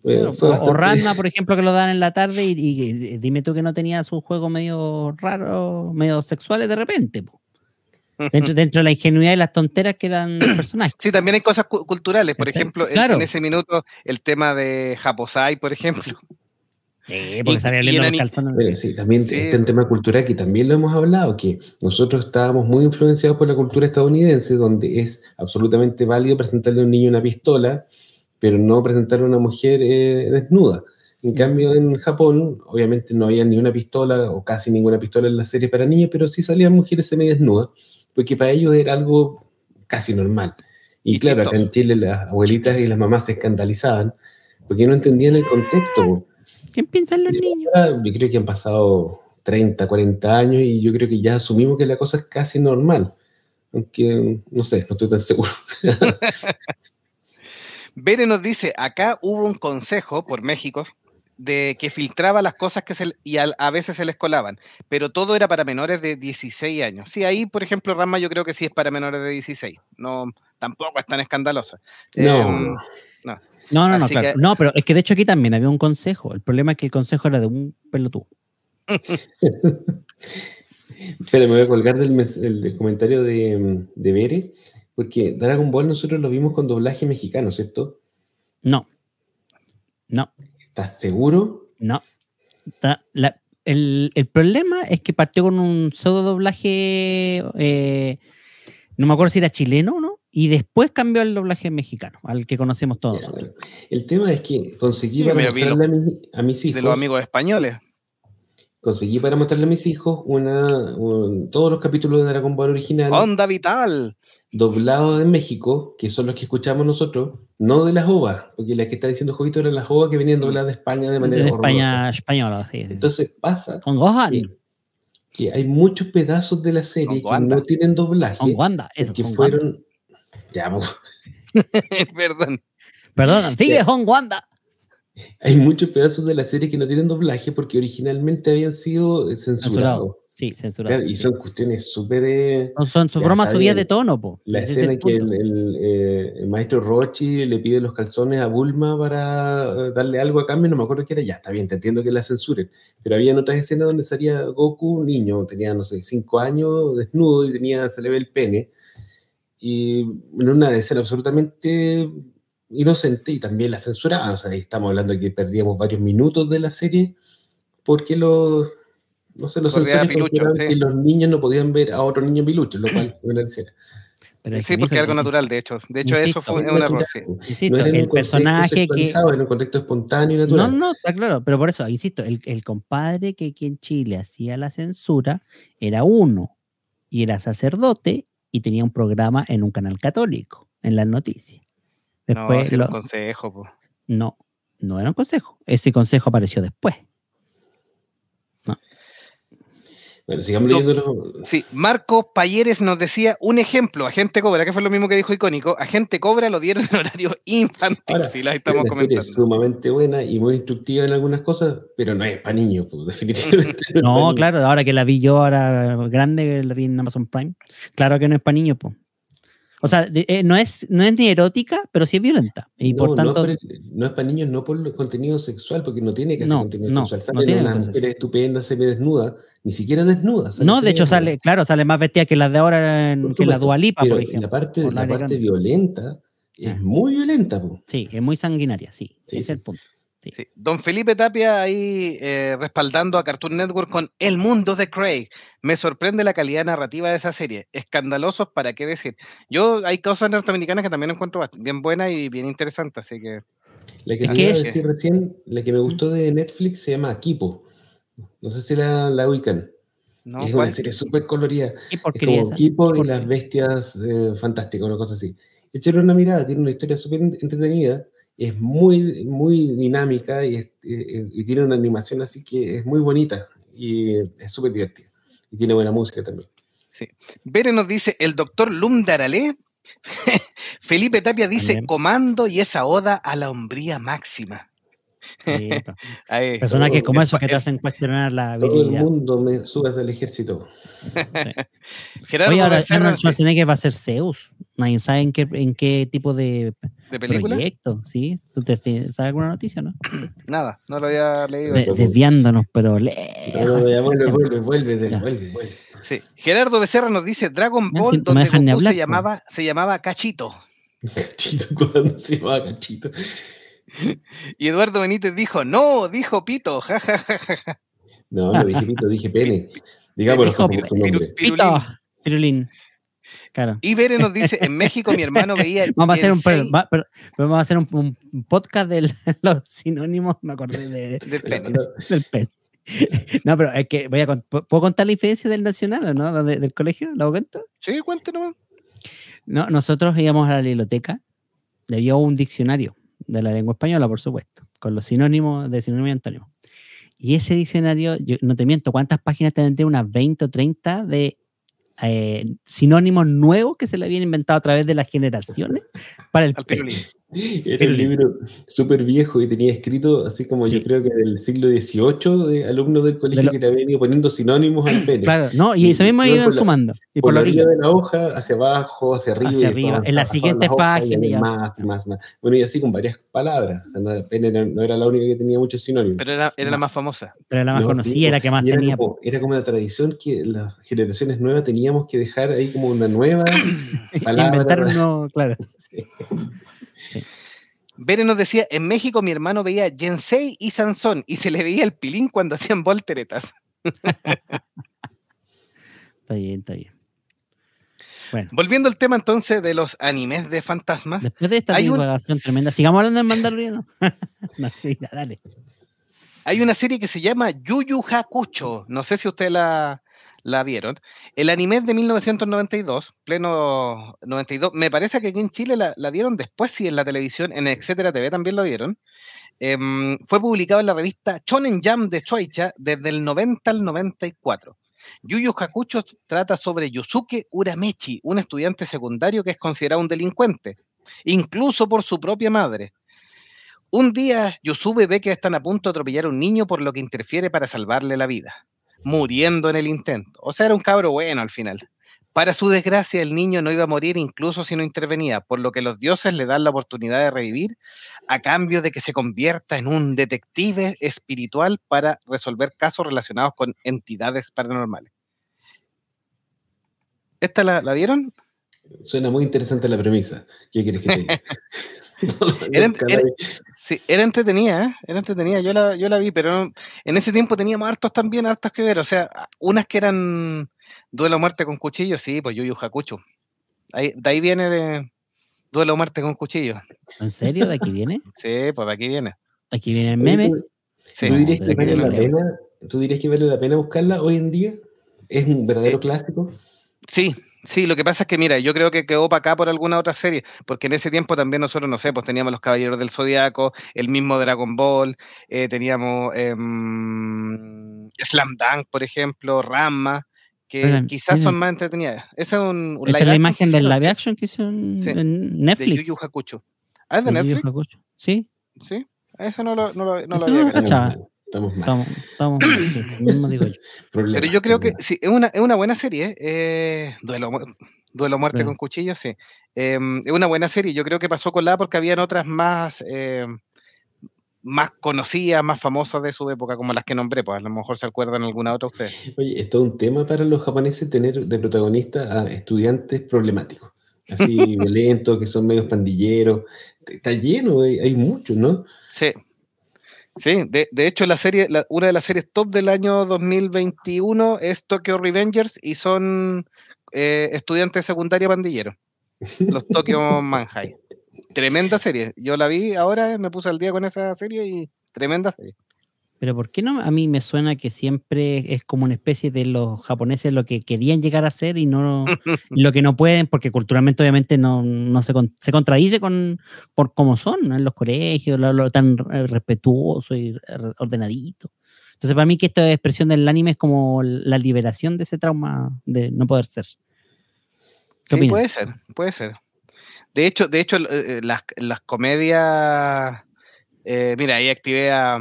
Speaker 4: Eh,
Speaker 3: o- o
Speaker 4: bastante-
Speaker 3: Ranma, por ejemplo, que lo dan en la tarde y, y- y dime tú que no tenía sus juegos medio raros, medio sexuales de repente. po. Dentro, dentro de la ingenuidad y las tonteras que eran los personajes.
Speaker 2: Sí, también hay cosas cu- culturales. Por ejemplo, en- en, ese minuto, el tema de Japosai, por ejemplo.
Speaker 3: Sí, porque
Speaker 2: y
Speaker 3: oliendo
Speaker 2: en
Speaker 3: los calzones.
Speaker 4: Bueno, sí, también
Speaker 2: Sí.
Speaker 4: está un tema cultural que también lo hemos hablado, que nosotros estábamos muy influenciados por la cultura estadounidense, donde es absolutamente válido presentarle a un niño una pistola, pero no presentarle a una mujer eh, desnuda. En cambio, en Japón, obviamente no había ni una pistola o casi ninguna pistola en la serie para niños, pero sí salían mujeres semidesnudas, porque para ellos era algo casi normal. Y,
Speaker 2: Y
Speaker 4: claro, acá en
Speaker 2: chistoso.
Speaker 4: Chile las abuelitas y las mamás se escandalizaban porque no entendían el contexto.
Speaker 3: ¿Qué piensan los niños?
Speaker 4: Yo creo que han pasado 30, 40 años y yo creo que ya asumimos que la cosa es casi normal. Aunque, no sé, no estoy tan seguro.
Speaker 2: Bere nos dice, acá hubo un consejo por México de que filtraba las cosas que se y a, veces se les colaban, pero todo era para menores de 16 años. Sí, ahí, por ejemplo, Rama yo creo que sí es para menores de 16. No, tampoco es tan escandalosa.
Speaker 4: No.
Speaker 2: Em,
Speaker 3: No, no, no, claro.
Speaker 2: que-
Speaker 3: No, pero es que de hecho aquí también había un consejo. El problema es que el consejo era de un pelotudo.
Speaker 4: Espera, me voy a colgar del, mes- del- del comentario de, de Bere, porque Dragon Ball nosotros lo vimos con doblaje mexicano, ¿cierto?
Speaker 3: No. No,
Speaker 4: ¿Estás seguro?
Speaker 3: no. La- el, el problema es que partió con un pseudo doblaje, eh, no me acuerdo si era chileno o no, y después cambió al doblaje mexicano, al que conocemos todos.
Speaker 4: Ya,
Speaker 3: nosotros.
Speaker 4: bueno. El tema es que conseguí
Speaker 2: Sí,
Speaker 4: para mostrarle a, mi- a mis
Speaker 2: De
Speaker 4: hijos,
Speaker 2: los amigos españoles.
Speaker 4: conseguí para mostrarle a mis hijos una, un- todos los capítulos de Dragon Ball original.
Speaker 2: Onda Vital.
Speaker 4: doblados de México, que son los que escuchamos nosotros, no de las ovas, porque las que está diciendo Jovito eran las ovas que venían dobladas de España de manera
Speaker 3: De. España, española, sí, sí.
Speaker 4: Entonces pasa
Speaker 3: Con Gohan,
Speaker 4: que, que hay muchos pedazos de la serie que no tienen doblaje,
Speaker 3: con Wanda, eso,
Speaker 4: que
Speaker 3: con Wanda.
Speaker 4: Ya, pues,
Speaker 2: Perdón.
Speaker 3: Perdón, sigue con Wanda.
Speaker 4: hay muchos pedazos de la serie que no tienen doblaje porque originalmente habían sido censurados.
Speaker 3: Censurado. Sí, censurado.
Speaker 4: Claro, y
Speaker 3: sí.
Speaker 4: son cuestiones súper... eh,
Speaker 3: Son,
Speaker 4: está
Speaker 3: subidas
Speaker 4: bien.
Speaker 3: de tono, po.
Speaker 4: La
Speaker 3: es
Speaker 4: escena que
Speaker 3: punto.
Speaker 4: el, el, eh, el maestro Rochi le pide los calzones a Bulma para eh, darle algo a cambio, no me acuerdo qué era, ya está bien, te entiendo que la censuren, pero había otras escenas donde salía Goku, niño, tenía, no sé, cinco años, desnudo y tenía, se le ve el pene, y en una escena absolutamente inocente y también la censuraban, o sea, ahí estamos hablando de que perdíamos varios minutos de la serie porque los... No sé, los
Speaker 2: Pilucho, sí.
Speaker 4: que los niños no podían ver a otro niño pilucho, lo cual fue una escena.
Speaker 3: Pero
Speaker 2: Sí,
Speaker 3: que,
Speaker 2: porque es algo natural, de hecho. De hecho,
Speaker 3: Insisto,
Speaker 2: eso fue un error, sí.
Speaker 3: Insisto,
Speaker 4: no en
Speaker 3: el personaje que.
Speaker 4: era un contexto espontáneo y
Speaker 3: No, no, está claro, pero por eso, insisto, el, el compadre que aquí en Chile hacía la censura era uno y era sacerdote y tenía un programa en un canal católico, en las noticias.
Speaker 2: No,
Speaker 3: Después,
Speaker 2: sí, era un
Speaker 3: lo-
Speaker 2: consejo. po.
Speaker 3: no, no era un consejo, ese consejo apareció después.
Speaker 4: Bueno, sigamos
Speaker 2: No.
Speaker 4: leyendo los...
Speaker 2: Sí, Marco Payeres nos decía un ejemplo, Agente Cobra, que fue lo mismo que dijo Icónico. Agente Cobra lo dieron en horario infantil,
Speaker 4: Ahora,
Speaker 2: sí, la
Speaker 4: La
Speaker 2: estamos
Speaker 4: historia es
Speaker 2: comentando.
Speaker 4: sumamente buena y muy instructiva en algunas cosas, pero no es para niños, pues, definitivamente.
Speaker 3: No,
Speaker 4: niños.
Speaker 3: claro, ahora que la vi yo, ahora grande, que la vi en Amazon Prime, claro que no es para niños, po. O sea, de- eh, no, es, no es ni erótica, pero sí es violenta. Y
Speaker 4: No,
Speaker 3: por
Speaker 4: no,
Speaker 3: tanto,
Speaker 4: es para- no es para niños, no por el contenido sexual, porque no tiene que ser
Speaker 3: No,
Speaker 4: contenido
Speaker 3: no,
Speaker 4: sexual.
Speaker 3: no
Speaker 4: Salen
Speaker 3: tiene
Speaker 4: unas
Speaker 3: contenido
Speaker 4: mujeres estupendas, semidesnudas, ni siquiera desnudas. salen
Speaker 3: No, de hecho sale, claro, sale más vestida que las de ahora, en- que la Dualipa, por
Speaker 4: La
Speaker 3: ejemplo.
Speaker 4: parte, la parte violenta es
Speaker 3: Ah.
Speaker 4: muy violenta, pues.
Speaker 3: Sí, es muy sanguinaria, sí,
Speaker 4: Sí,
Speaker 3: ese es el punto.
Speaker 2: Sí. Don Felipe Tapia ahí eh, respaldando a Cartoon Network con El mundo de Craig. Me sorprende la calidad narrativa de esa serie. Escandalosos, ¿para qué decir? Yo hay cosas norteamericanas que también encuentro bien buenas y bien interesantes, así que
Speaker 4: La que
Speaker 3: Es
Speaker 4: decir recién, la que me gustó de Netflix se llama Kipo. No sé si la, la ubican.
Speaker 2: no,
Speaker 4: es una serie súper colorida.
Speaker 3: ¿Qué
Speaker 4: Es como? Kipo
Speaker 3: ¿Qué
Speaker 4: y las bestias eh, fantásticas, una cosa así. Echarle una mirada, tiene una historia súper entretenida, es muy, muy dinámica y, es- eh, y tiene una animación así que es muy bonita y es súper divertida. Y tiene buena música también.
Speaker 2: Bere nos dice el doctor Lumdaralé. Felipe Tapia dice
Speaker 3: También.
Speaker 2: comando y esa oda a la hombría máxima.
Speaker 3: Sí, pa.
Speaker 2: Ahí.
Speaker 3: Personajes como
Speaker 2: el
Speaker 3: esos que te hacen cuestionar la
Speaker 4: Todo el mundo me subas al ejército.
Speaker 2: Gerardo
Speaker 3: Oye, ahora
Speaker 2: Becerra,
Speaker 3: Arnold
Speaker 2: sí,
Speaker 3: Schwarzenegger va a ser Zeus. Nadie sabe en qué, en qué tipo de
Speaker 2: de película.
Speaker 3: proyecto, ¿sí? ¿Tú te, sabes alguna noticia, no?
Speaker 2: Nada, no lo había leído.
Speaker 3: De-
Speaker 4: eso.
Speaker 3: desviándonos, pero
Speaker 4: No,
Speaker 3: lejos.
Speaker 4: no, ya vuelve, vuelve, vuelve, del-
Speaker 3: Ya.
Speaker 4: vuelve, vuelve.
Speaker 2: Sí. Gerardo Becerra nos dice Dragon Ball,
Speaker 3: no
Speaker 2: donde Goku
Speaker 3: hablar,
Speaker 2: se
Speaker 3: po.
Speaker 2: llamaba, se llamaba Cachito.
Speaker 4: Cachito, cuando se llamaba Cachito.
Speaker 2: Y Eduardo Benítez dijo, no, dijo Pito, ja, ja, ja, ja, ja".
Speaker 4: No, no dije pito, dije pene. Digámoslo
Speaker 3: Dijo
Speaker 4: como
Speaker 3: pi-
Speaker 4: su nombre.
Speaker 2: Pirulín.
Speaker 3: Pito, Pirulín. Claro.
Speaker 2: Y Bere nos dice, en México mi hermano veía
Speaker 3: Vamos a hacer un,
Speaker 2: Yensei
Speaker 3: va- pero- pero vamos a hacer un, un podcast de los sinónimos, me acordé de,
Speaker 2: del pene.
Speaker 3: del pene. No, pero es que voy a ¿puedo contar la diferencia del nacional o no? De- del colegio, ¿lo cuento?
Speaker 2: Sí, cuéntenos.
Speaker 3: No, nosotros íbamos a la biblioteca, le había un diccionario de la lengua española, por supuesto, con los sinónimos de sinónimo y antónimo. Y ese diccionario, yo no te miento, ¿cuántas páginas tendría? Unas 20 o 30 de eh, sinónimos nuevos que se le habían inventado a través de las generaciones para el
Speaker 2: Al pirulín.
Speaker 4: Era un libro súper viejo y tenía escrito, así como
Speaker 3: Sí.
Speaker 4: yo creo que del siglo XVIII, de alumnos del colegio
Speaker 3: lo-
Speaker 4: que le habían ido poniendo sinónimos al pene.
Speaker 3: Claro, no, y
Speaker 4: Y-
Speaker 3: eso mismo
Speaker 4: y
Speaker 3: iban
Speaker 4: por la-
Speaker 3: sumando. Y
Speaker 4: por
Speaker 3: por la
Speaker 4: la orilla de la hoja, hacia abajo, hacia arriba.
Speaker 3: Hacia
Speaker 4: y
Speaker 3: arriba. En la siguiente
Speaker 4: y
Speaker 3: página ya.
Speaker 4: Más y más, más. Bueno, y así con varias palabras. O sea, no, pene no, no era la única que tenía muchos sinónimos.
Speaker 2: Pero era, era la más famosa.
Speaker 3: Pero la más
Speaker 4: No,
Speaker 3: conocida,
Speaker 4: sí,
Speaker 3: la que más
Speaker 4: y era
Speaker 3: tenía.
Speaker 4: Como, era como la tradición que las generaciones nuevas teníamos que dejar ahí como una nueva palabra.
Speaker 3: Inventar uno, claro.
Speaker 2: Bere nos decía, en México mi hermano veía Jensei y Sansón y se le veía el pilín cuando hacían volteretas.
Speaker 3: Está bien, está bien. Bueno,
Speaker 2: Volviendo al tema entonces de los animes de fantasmas,
Speaker 3: después de esta
Speaker 2: Hay
Speaker 3: tremenda, sigamos hablando del Mandaloriano. no, dale.
Speaker 2: hay una serie que se llama Yu Yu Hakucho. No sé si ustedes la, la vieron. El anime es de 1992, pleno 92. Me parece que aquí en Chile la, la dieron después, sí, en la televisión, en Etcétera TV también lo dieron. Em, fue publicado en la revista Shonen Jump de Shueisha desde el 90 al 94. Yu Yu Hakucho trata sobre Yusuke Uramechi, un estudiante secundario que es considerado un delincuente, incluso por su propia madre. Un día, Yusuke ve que están a punto de atropellar a un niño por lo que interfiere para salvarle la vida, muriendo en el intento. O sea, era un cabro bueno al final. Para su desgracia, el niño no iba a morir incluso si no intervenía, por lo que los dioses le dan la oportunidad de revivir a cambio de que se convierta en un detective espiritual para resolver casos relacionados con entidades paranormales. ¿Esta la, la vieron?
Speaker 4: Suena muy interesante la premisa. ¿Qué quieres que te diga?
Speaker 2: Era-. Sí, entretenida, ¿eh? era entretenida, yo la, yo la vi, pero no- en ese tiempo teníamos hartos también, hartos que ver, o sea, unas que eran duelo a muerte con cuchillo, sí, pues Yu Yu Hakucho. Ahí, de ahí viene de duelo a muerte con cuchillo.
Speaker 3: ¿En serio? ¿De aquí viene?
Speaker 2: Sí, pues de aquí viene.
Speaker 3: Aquí viene el
Speaker 4: Oye,
Speaker 3: meme.
Speaker 4: ¿tú-
Speaker 2: Sí,
Speaker 4: ¿Tú dirías, que vale la
Speaker 3: viene.
Speaker 4: pena, ¿Tú dirías que vale la pena buscarla hoy en día? ¿Es un verdadero
Speaker 2: Eh,
Speaker 4: clásico?
Speaker 2: Sí, sí, lo que pasa es que, mira, yo creo que quedó para acá por alguna otra serie, porque en ese tiempo también nosotros, no sé, pues teníamos los Caballeros del Zodiaco, el mismo Dragon Ball, eh, teníamos em, Slam Dunk, por ejemplo, Ramma, que
Speaker 3: Oigan,
Speaker 2: quizás son más entretenidas. Esa es un, un
Speaker 3: Esta es la imagen del live action que hicieron
Speaker 2: Sí,
Speaker 3: en
Speaker 2: de
Speaker 3: Netflix.
Speaker 2: Yu Yu Hakucho. Ah, es de
Speaker 3: de Yu Yu
Speaker 2: Netflix,
Speaker 3: Hakusho. Sí,
Speaker 2: sí. Eso no lo, no lo, no lo había
Speaker 3: no.
Speaker 4: Estamos mal.
Speaker 3: estamos, estamos sí, lo mismo digo yo.
Speaker 2: Pero yo creo que sí, es una, es una buena serie. eh, duelo, duelo a muerte
Speaker 3: Bueno.
Speaker 2: con cuchillo, sí. Em, es una buena serie. Yo creo que pasó con la porque habían otras más, eh, más conocidas, más famosas de su época, como las que nombré. Pues a lo mejor se acuerdan alguna otra ustedes.
Speaker 4: Oye, es todo un tema para los japoneses tener de protagonista a estudiantes problemáticos, así violentos, que son medios pandilleros. Está lleno, hay, hay muchos, ¿no?
Speaker 2: Sí. Sí, de, de hecho la serie, la- una de las series top del año 2021 es Tokyo Revengers y son eh, estudiantes de secundaria pandilleros. Los Tokyo Manhai. Tremenda serie. Yo la vi ahora, me puse al día con esa serie y tremenda serie.
Speaker 3: Pero ¿por qué no? A mí me suena que siempre es como una especie de los japoneses lo que querían llegar a ser y no lo que no pueden, porque culturalmente obviamente no, no se, con- se contradice con por cómo son ¿no? en los colegios, lo, lo tan eh, respetuoso y eh, ordenadito. Entonces para mí que esta expresión del anime es como la liberación de ese trauma de no poder ser. ¿Qué
Speaker 2: Sí, puede ser, puede ser. De hecho, de hecho, eh, las, las comedias, eh, mira, ahí activé a-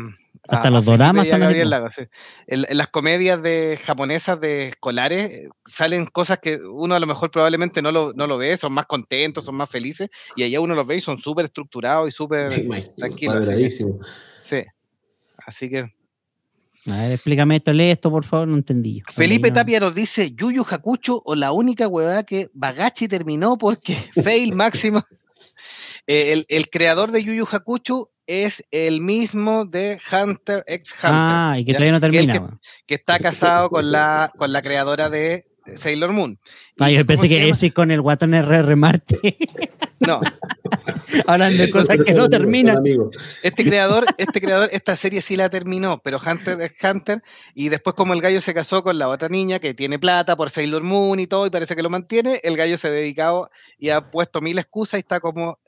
Speaker 3: Hasta
Speaker 2: a
Speaker 3: los doramas son así,
Speaker 2: Gabriel
Speaker 3: po.
Speaker 2: Lago, sí. En, en las comedias de japonesas de escolares salen cosas que uno a lo mejor probablemente no lo, no lo ve, son más contentos, son más felices, y allá uno los ve y son súper estructurados y súper tranquilos. Así que, sí. Así que
Speaker 3: A ver, explícame esto, lee esto, por favor, no entendí. yo.
Speaker 2: Felipe
Speaker 3: no.
Speaker 2: Tapia nos dice Yuyu Hakucho o la única huevada que Bagachi terminó porque fail máximo. Eh, el, el creador de Yuyu Hakucho es el mismo de Hunter x Hunter,
Speaker 3: Ah, y que todavía no termina.
Speaker 2: que- está casado con la, con la creadora de Sailor Moon.
Speaker 3: Ah,
Speaker 2: ¿Y
Speaker 3: yo pensé que ese con el guatón RR Marte.
Speaker 2: No,
Speaker 3: Hablan de cosas que no terminan.
Speaker 2: este creador, este creador, esta serie sí la terminó, pero Hunter x Hunter, y después como el gallo se casó con la otra niña que tiene plata por Sailor Moon y todo, y parece que lo mantiene, el gallo se ha dedicado y ha puesto mil excusas y está como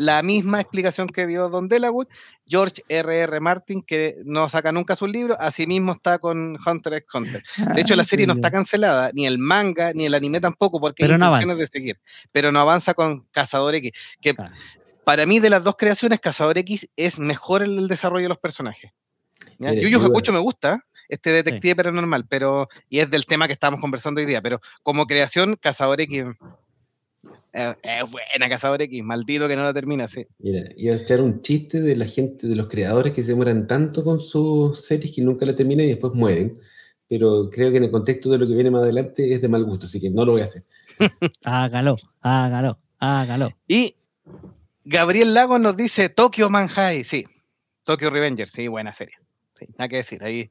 Speaker 2: la misma explicación que dio Don Delawood, George R.R. R. Martin, que no saca nunca sus libros, así mismo está con Hunter x Hunter. De hecho, la
Speaker 3: Ah,
Speaker 2: serie no está cancelada, ni el manga, ni el anime tampoco, porque
Speaker 3: Pero
Speaker 2: hay intenciones de seguir. Pero no avanza con Cazador X. Que para mí, de las dos creaciones, Cazador X es mejor el, el desarrollo de los personajes. ¿ya?
Speaker 4: Mire,
Speaker 2: Yu Yu
Speaker 4: muy
Speaker 2: Hakusho
Speaker 4: bueno.
Speaker 2: me gusta, este detective paranormal, pero, y es del tema que estábamos conversando hoy día, pero como creación, Cazador X eh, es buena Cazador X, maldito que no la termina, sí.
Speaker 4: Mira, iba a echar un chiste de la gente, de los creadores que se demoran tanto con sus series que nunca la terminan y después mueren. Pero creo que en el contexto de lo que viene más adelante es de mal gusto, así que no lo voy a hacer.
Speaker 3: Hágalo, hágalo, hágalo.
Speaker 2: Y Gabriel Lagos nos dice Tokyo Manhai, sí. Tokyo Revenger, sí, buena serie. Sí, nada que decir ahí.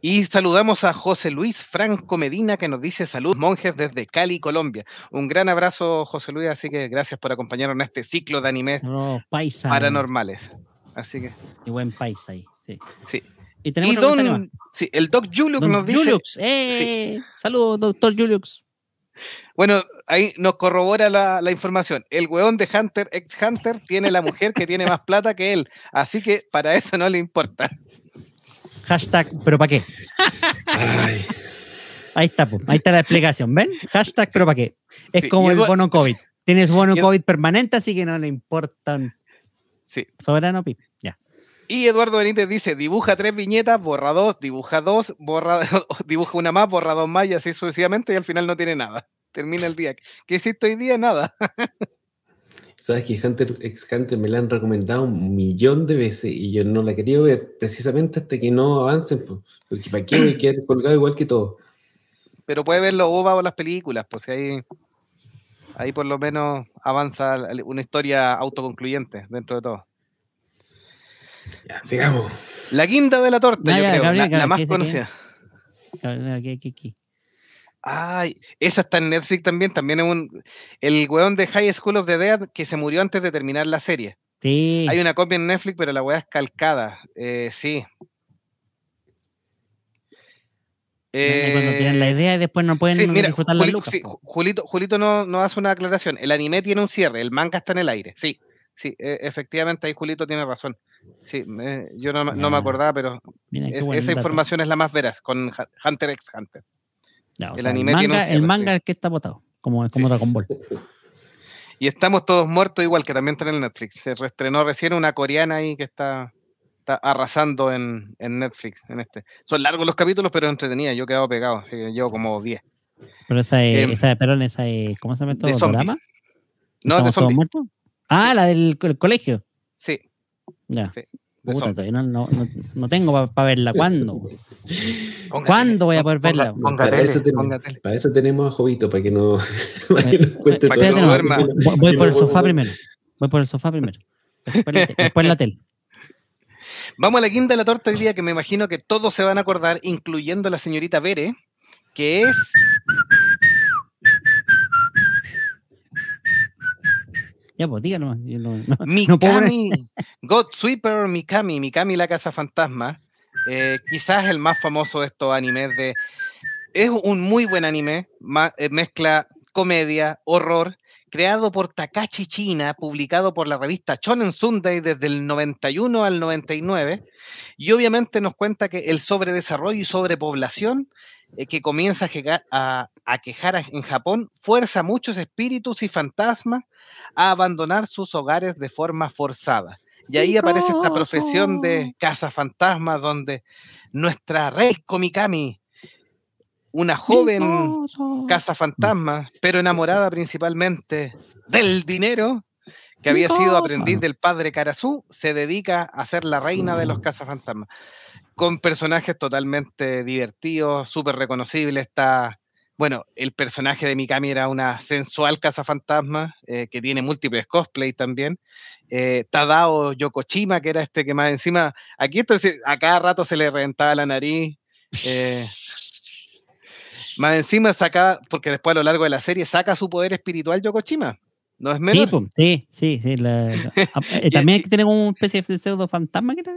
Speaker 2: Y saludamos a José Luis Franco Medina que nos dice salud monjes desde Cali, Colombia. Un gran abrazo, José Luis, así que gracias por acompañarnos en este ciclo de animes
Speaker 3: paisa.
Speaker 2: paranormales. Así que,
Speaker 3: Y buen paisa ahí. Sí.
Speaker 2: sí.
Speaker 3: Y tenemos
Speaker 2: Y don, sí, el Doc Julius nos dice,
Speaker 3: Juliux, ¡eh! Saludos, doctor Juliux.
Speaker 2: bueno, ahí nos corrobora la, la información. El weón de Hunter ex Hunter tiene la mujer que tiene más plata que él, así que para eso no le importa.
Speaker 3: Hashtag, ¿pero para qué?
Speaker 4: Ay,
Speaker 3: Ahí está, po, ahí está la explicación, ¿ven? Hashtag, ¿pero para qué? Es
Speaker 2: Sí,
Speaker 3: como el bono COVID. Tienes bono COVID permanente, así que no le importan.
Speaker 2: Sí.
Speaker 3: Soberano Pip. Ya.
Speaker 2: Y Eduardo Benítez dice, dibuja tres viñetas, borra dos, dibuja dos, borra, dibuja una más, borra dos más y así sucesivamente y al final no tiene nada. Termina el día. ¿Qué hiciste hoy día? Nada.
Speaker 4: sabes que Hunter x Hunter me la han recomendado un millón de veces y yo no la quería ver precisamente hasta que no avancen, po, porque para qué voy a quedar colgado igual que todo.
Speaker 2: Pero puede ver los OVA o las películas, pues si ahí, ahí por lo menos avanza una historia autoconcluyente dentro de todo.
Speaker 4: Ya, sigamos.
Speaker 2: La guinda de la torta, yo
Speaker 3: ya,
Speaker 2: creo,
Speaker 3: Gabriel,
Speaker 2: la, la
Speaker 3: Gabriel,
Speaker 2: más
Speaker 3: ¿qué
Speaker 2: conocida.
Speaker 3: Aquí, aquí, aquí.
Speaker 2: Ay, esa está en Netflix también, también es un... El weón de High School of the Dead que se murió antes de terminar la serie.
Speaker 3: Sí.
Speaker 2: Hay una copia en Netflix, pero la weá es calcada. Eh, sí.
Speaker 3: Cuando tienen la
Speaker 2: Eh,
Speaker 3: idea y después no pueden
Speaker 2: sí, mira,
Speaker 3: disfrutar
Speaker 2: Juli-
Speaker 3: lucas.
Speaker 2: sí, Julito, Julito no, no hace una aclaración. El anime tiene un cierre, el manga está en el aire. Sí, sí, e- efectivamente ahí Julito tiene razón. Sí, yo no, me- no me
Speaker 3: Ya.
Speaker 2: acordaba, pero es- esa información es la más veraz con Hunter x Hunter.
Speaker 3: Ya,
Speaker 2: el
Speaker 3: sea,
Speaker 2: anime
Speaker 3: el
Speaker 2: tiene un
Speaker 3: manga,
Speaker 2: cierre,
Speaker 3: el manga
Speaker 2: sí.
Speaker 3: es que está votado, como, como Dragon Ball.
Speaker 2: Y estamos todos muertos igual, que también está en el Netflix. Se reestrenó recién una coreana ahí que está, está arrasando en, en Netflix. En este. Son largos los capítulos, pero entretenida. Yo he quedado pegado, así que llevo como 10.
Speaker 3: Pero esa es,
Speaker 2: Em,
Speaker 3: esa, perdón, esa es, ¿cómo se llama esto? ¿Dorama?
Speaker 2: No, de
Speaker 3: ¿Estamos todos
Speaker 2: zombie.
Speaker 3: muertos? Ah, la del co- el colegio.
Speaker 2: Sí,
Speaker 3: Ya.
Speaker 2: Sí,
Speaker 3: Puta, todavía no, no, no, no tengo para verla. ¿Cuándo?
Speaker 2: Ponga
Speaker 3: ¿Cuándo voy a poder verla?
Speaker 2: Ponga,
Speaker 4: para,
Speaker 2: tele,
Speaker 4: eso tenemos,
Speaker 2: ponga tele.
Speaker 4: para eso tenemos a Jovito, para que no, para que nos cuente
Speaker 2: para
Speaker 4: todo
Speaker 2: que
Speaker 3: Espérate,
Speaker 2: no
Speaker 3: no,
Speaker 2: duerma.
Speaker 3: voy- Voy por el sofá primero. Voy por el sofá primero. Después la, después la tele.
Speaker 2: Vamos a la quinta de la torta hoy día, que me imagino que todos se van a acordar, incluyendo la señorita Bere, que es
Speaker 3: Ya, pues dígalo. no, no-
Speaker 2: Mikami, God Sweeper Mikami, Mikami la Casa Fantasma. eh, quizás el más famoso de estos animes de... Es un muy buen anime, ma- eh, mezcla comedia, horror, creado por Takashi China, publicado por la revista Shonen Sunday desde el 91 al 99, y obviamente nos cuenta que el sobredesarrollo y sobrepoblación eh, que comienza a, a- a quejar en Japón fuerza muchos espíritus y fantasmas a abandonar sus hogares de forma forzada. Y ahí aparece esta profesión de casa fantasma donde nuestra Reiko Mikami, una joven casa fantasma, pero enamorada principalmente del dinero, que había sido aprendiz del padre Karasu, se dedica a ser la reina de los cazafantasmas. Con personajes totalmente divertidos, súper reconocibles. Está, bueno, el personaje de Mikami era una sensual cazafantasma eh, que tiene múltiples cosplay también. Eh, Tadao Yokochima, que era este que más encima, aquí esto es- a cada rato se le reventaba la nariz. eh, más encima saca, porque después a lo largo de la serie saca su poder espiritual Yokochima. No es
Speaker 3: Sí,
Speaker 2: menos.
Speaker 3: pues, sí, sí, sí. la- la- ah, eh, también tiene como una especie de pseudo fantasma que era.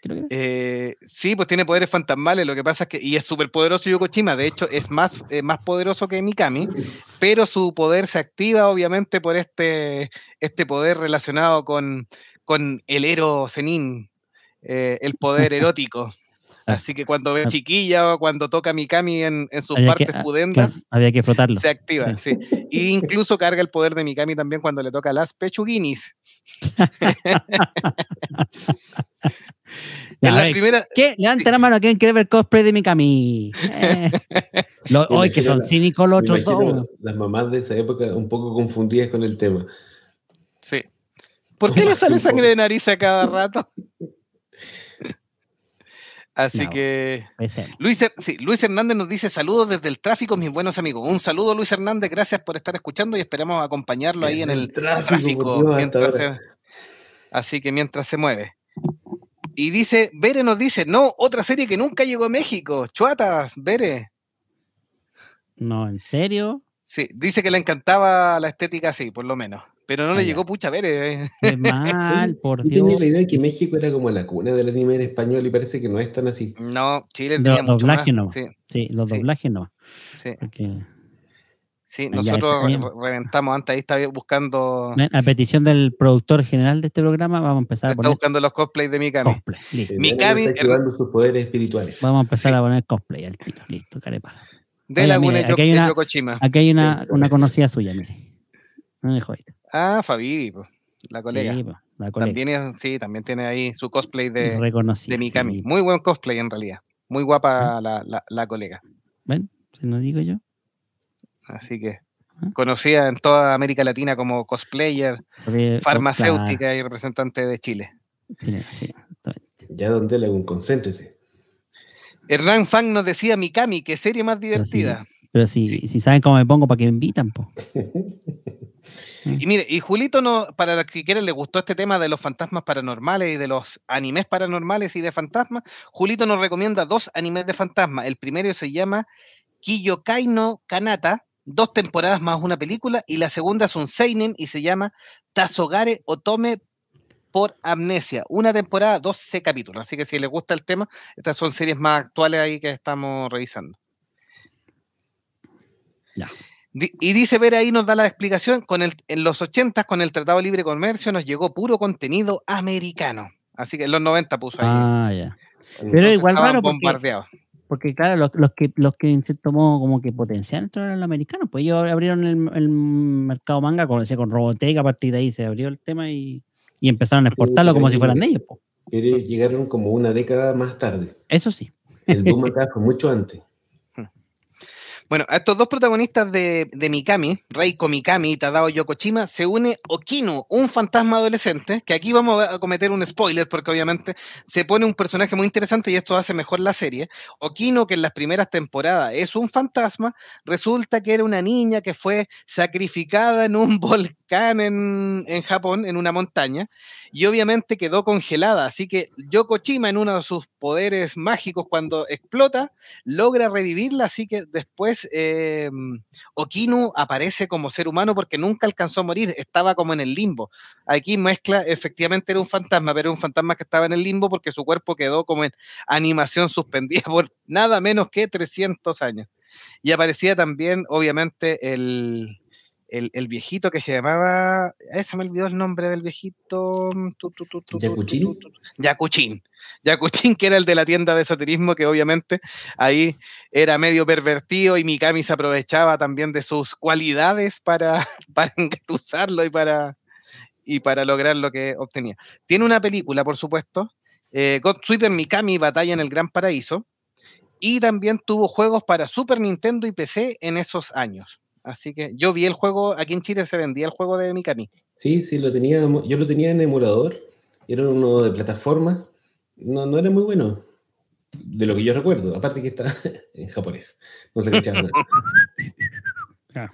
Speaker 3: Creo que era.
Speaker 2: Eh, sí, pues tiene poderes fantasmales, lo que pasa es que, y es súper poderoso Yokochima, de hecho es más, eh, más poderoso que Mikami, pero su poder se activa obviamente por este, este poder relacionado con, con el Ero Zenin, eh, el poder erótico. Así que cuando ve chiquilla o cuando toca Mikami en, en sus
Speaker 3: Había
Speaker 2: partes
Speaker 3: ah,
Speaker 2: pudendas,
Speaker 3: claro, había que frotarlo.
Speaker 2: se activa. Sí. Y incluso carga el poder de Mikami también cuando le toca las pechuguinis.
Speaker 3: Ya,
Speaker 2: en
Speaker 3: a
Speaker 2: la
Speaker 3: ver,
Speaker 2: primera,
Speaker 3: ¿Qué? Levanta la mano, ¿quién quiere ver cosplay de Mikami? Eh. Hoy que son
Speaker 4: la-
Speaker 3: cínicos los otros dos.
Speaker 4: las mamás de esa época un poco confundidas con el tema.
Speaker 2: sí. ¿Por qué le sale sangre de nariz a cada rato? Así
Speaker 3: No.
Speaker 2: que. Luis, Her- sí, Luis Hernández nos dice saludos desde el tráfico, mis buenos amigos. Un saludo, Luis Hernández, gracias por estar escuchando y esperamos acompañarlo ahí en el
Speaker 4: tráfico, Dios,
Speaker 2: mientras se, así que mientras se mueve. Y dice, Bere nos dice, no, otra serie que nunca llegó a México. Chuatas, Bere.
Speaker 3: No, ¿en serio?
Speaker 2: Sí, dice que le encantaba la estética así, por lo menos. Pero no
Speaker 3: Ah,
Speaker 2: le
Speaker 3: ya.
Speaker 2: llegó pucha Bere. eh.
Speaker 3: Qué mal, por
Speaker 4: Yo
Speaker 3: Dios.
Speaker 4: tenía la idea de que México era como la cuna del anime en español y parece que no es tan así.
Speaker 2: No, Chile tenía
Speaker 3: los
Speaker 2: mucho más.
Speaker 3: doblajes no.
Speaker 2: Sí,
Speaker 3: Sí, los
Speaker 2: Sí.
Speaker 3: doblajes no.
Speaker 2: sí,
Speaker 3: Porque
Speaker 2: sí.
Speaker 3: Ah,
Speaker 2: Nosotros
Speaker 3: está
Speaker 2: reventamos antes, ahí estaba buscando,
Speaker 3: a petición del productor general de este programa, vamos a empezar a
Speaker 2: está
Speaker 3: poner
Speaker 2: buscando los cosplays de Mikami.
Speaker 3: cosplay. Listo.
Speaker 4: Eh,
Speaker 2: Mikami-
Speaker 4: está activando sus poderes espirituales.
Speaker 3: Vamos a empezar
Speaker 2: Sí.
Speaker 3: a poner cosplay al tiro. Listo, carepala.
Speaker 2: De
Speaker 3: Oiga,
Speaker 2: Laguna
Speaker 3: mire,
Speaker 2: Yo-
Speaker 3: aquí hay
Speaker 2: de
Speaker 3: una-. Aquí hay una, una conocida suya, mire. No me dejó ir.
Speaker 2: Ah, Fabi, la colega.
Speaker 3: Sí, la colega.
Speaker 2: también, es- sí, también tiene ahí su cosplay de, de Mikami.
Speaker 3: sí.
Speaker 2: Muy buen cosplay en realidad. Muy guapa la, la- la colega.
Speaker 3: ¿Ven? Si no digo yo.
Speaker 2: Así que
Speaker 3: Ah.
Speaker 2: conocida en toda América Latina como cosplayer,
Speaker 3: Porque-
Speaker 2: farmacéutica y representante de Chile.
Speaker 3: oh, sí.
Speaker 4: Ya donde le un concéntrese.
Speaker 2: Hernán Fang nos decía Mikami, qué serie más
Speaker 3: Pero sí. Pero si,
Speaker 2: Sí.
Speaker 3: si saben cómo me pongo, ¿para que me invitan? Po?
Speaker 2: Sí, y mire, y Julito, no, para los que quieren, le gustó este tema de los fantasmas paranormales y de los animes paranormales y de fantasmas. Julito nos recomienda dos animes de fantasmas. El primero se llama Kiyokai no Kanata, dos temporadas más una película, y la segunda es un Seinen y se llama Tazogare Otome por Amnesia. Una temporada, 12 capítulos. Así que si les gusta el tema, estas son series más actuales ahí que estamos revisando.
Speaker 3: Ya.
Speaker 2: Y dice ver ahí nos da la explicación, con el, en los 80 con el Tratado de Libre Comercio nos llegó puro contenido americano. Así que en los 90 puso ahí.
Speaker 3: Ah, ya. Pero igual raro porque-
Speaker 2: bombardeados.
Speaker 3: Porque, claro, los, los que, los que en cierto modo como que potencian esto eran los americanos, pues ellos abrieron el, el mercado manga, decía, con Robotech, a partir de ahí se abrió el tema y, y empezaron a exportarlo como si fueran de ellos.
Speaker 4: Pero llegaron como una década más tarde.
Speaker 3: Eso sí.
Speaker 4: El boom acá fue mucho antes.
Speaker 2: Bueno, a estos dos protagonistas de, Mikami, Reiko Mikami y Tadao Yokoshima, se une Okinu, un fantasma adolescente, que aquí vamos a cometer un spoiler porque obviamente se pone un personaje muy interesante y esto hace mejor la serie. Okinu, que en las primeras temporadas es un fantasma, resulta que era una niña que fue sacrificada en un volcán en, en Japón, en una montaña, y obviamente quedó congelada. Así que Yokoshima, en uno de sus poderes mágicos, cuando explota, logra revivirla, así que después eh, Okinu aparece como ser humano porque nunca alcanzó a morir, estaba como en el limbo. Aquí mezcla, efectivamente era un fantasma, pero era un fantasma que estaba en el limbo porque su cuerpo quedó como en animación suspendida por nada menos que 300 años. Y aparecía también, obviamente, el, el, el viejito que se llamaba, eh, se me olvidó el nombre del viejito.
Speaker 4: Yakuchin.
Speaker 2: Yakuchin, que era el de la tienda de esoterismo, que obviamente ahí era medio pervertido y Mikami se aprovechaba también de sus cualidades para, para engatusarlo y para, y para lograr lo que obtenía. Tiene una película, por supuesto, eh, God Sweeper Mikami Batalla en el Gran Paraíso, y también tuvo juegos para Super Nintendo y PC en esos años. Así que yo vi el juego, aquí en Chile se vendía el juego de Mikami.
Speaker 4: Sí, sí, lo tenía, yo lo tenía en emulador. Era uno de plataforma. No, no era muy bueno. De lo que yo recuerdo. Aparte que está en japonés. No se cachaba nada.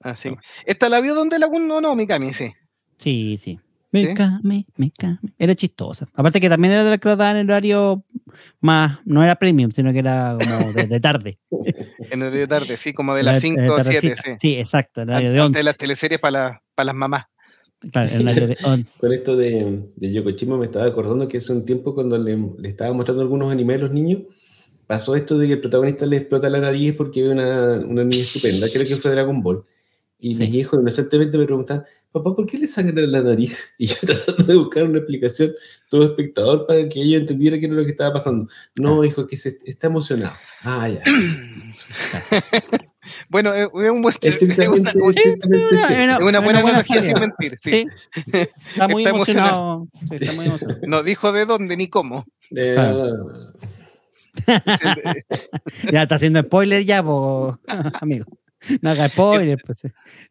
Speaker 2: Así. ¿Esta la vio donde la no, no, Mikami, sí.
Speaker 3: Sí, sí. Mikami, Mikami. Era chistosa. Aparte que también era de la que lo daban en horario más, no era premium, sino que era como de, de tarde.
Speaker 2: En el horario tarde, sí, como de las 5 o 7, sí.
Speaker 3: Sí, exacto, en horario de
Speaker 2: Antes
Speaker 3: 11.
Speaker 2: de las teleseries para, para las mamás.
Speaker 3: Claro, en horario de 11.
Speaker 4: Con esto de, de Yokoshima me estaba acordando que hace un tiempo cuando le, le estaba mostrando algunos animes a los niños, pasó esto de que el protagonista le explota la nariz porque ve una, una niña estupenda, creo que fue Dragon Ball. Y
Speaker 3: Sí.
Speaker 4: mis hijos inocentemente me preguntan, papá, ¿por qué le sangra la nariz? Y yo tratando de buscar una explicación, todo espectador, para que ellos entendieran qué era lo que estaba pasando. No,
Speaker 3: Ah.
Speaker 4: hijo, que se, está emocionado. Ah, ya.
Speaker 2: Bueno, es un buen- es una,
Speaker 4: estrictamente
Speaker 3: una-
Speaker 4: sí.
Speaker 3: una-
Speaker 2: es una buena analogía sin mentir. sí.
Speaker 3: Sí. Está muy
Speaker 2: Está
Speaker 3: emocionado. Sí, está muy emocionado.
Speaker 2: No dijo de dónde ni cómo.
Speaker 4: Eh,
Speaker 3: Claro. Ya está haciendo spoiler ya, po, amigo. No haga spoiler, pues.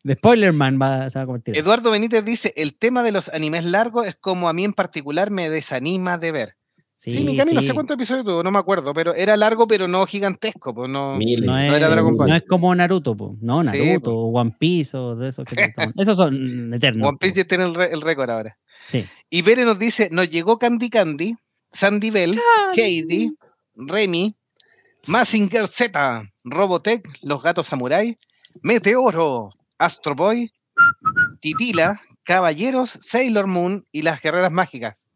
Speaker 3: De Spoilerman va, se va a convertir.
Speaker 2: Eduardo Benítez dice, el tema de los animes largos es como a mí en particular me desanima de ver. Sí, mi Cami, no sé cuántos episodios tuvo, no me acuerdo, pero era largo, pero no gigantesco, pues no.
Speaker 4: Miles.
Speaker 3: No es,
Speaker 2: No era Dragon Ball.
Speaker 3: no es como Naruto, po. no,
Speaker 2: Sí,
Speaker 3: Naruto,
Speaker 2: po.
Speaker 3: One Piece o de esos que. Esos son eternos.
Speaker 2: One Piece ya tiene el, el récord ahora.
Speaker 3: Sí.
Speaker 2: Y Bere nos dice, nos llegó Candy Candy, Sandy Bell, Katie, Remy, Mazinger Z, Robotech, Los Gatos Samurai, Meteoro, Astro Boy, Titila, Caballeros, Sailor Moon y las Guerreras Mágicas.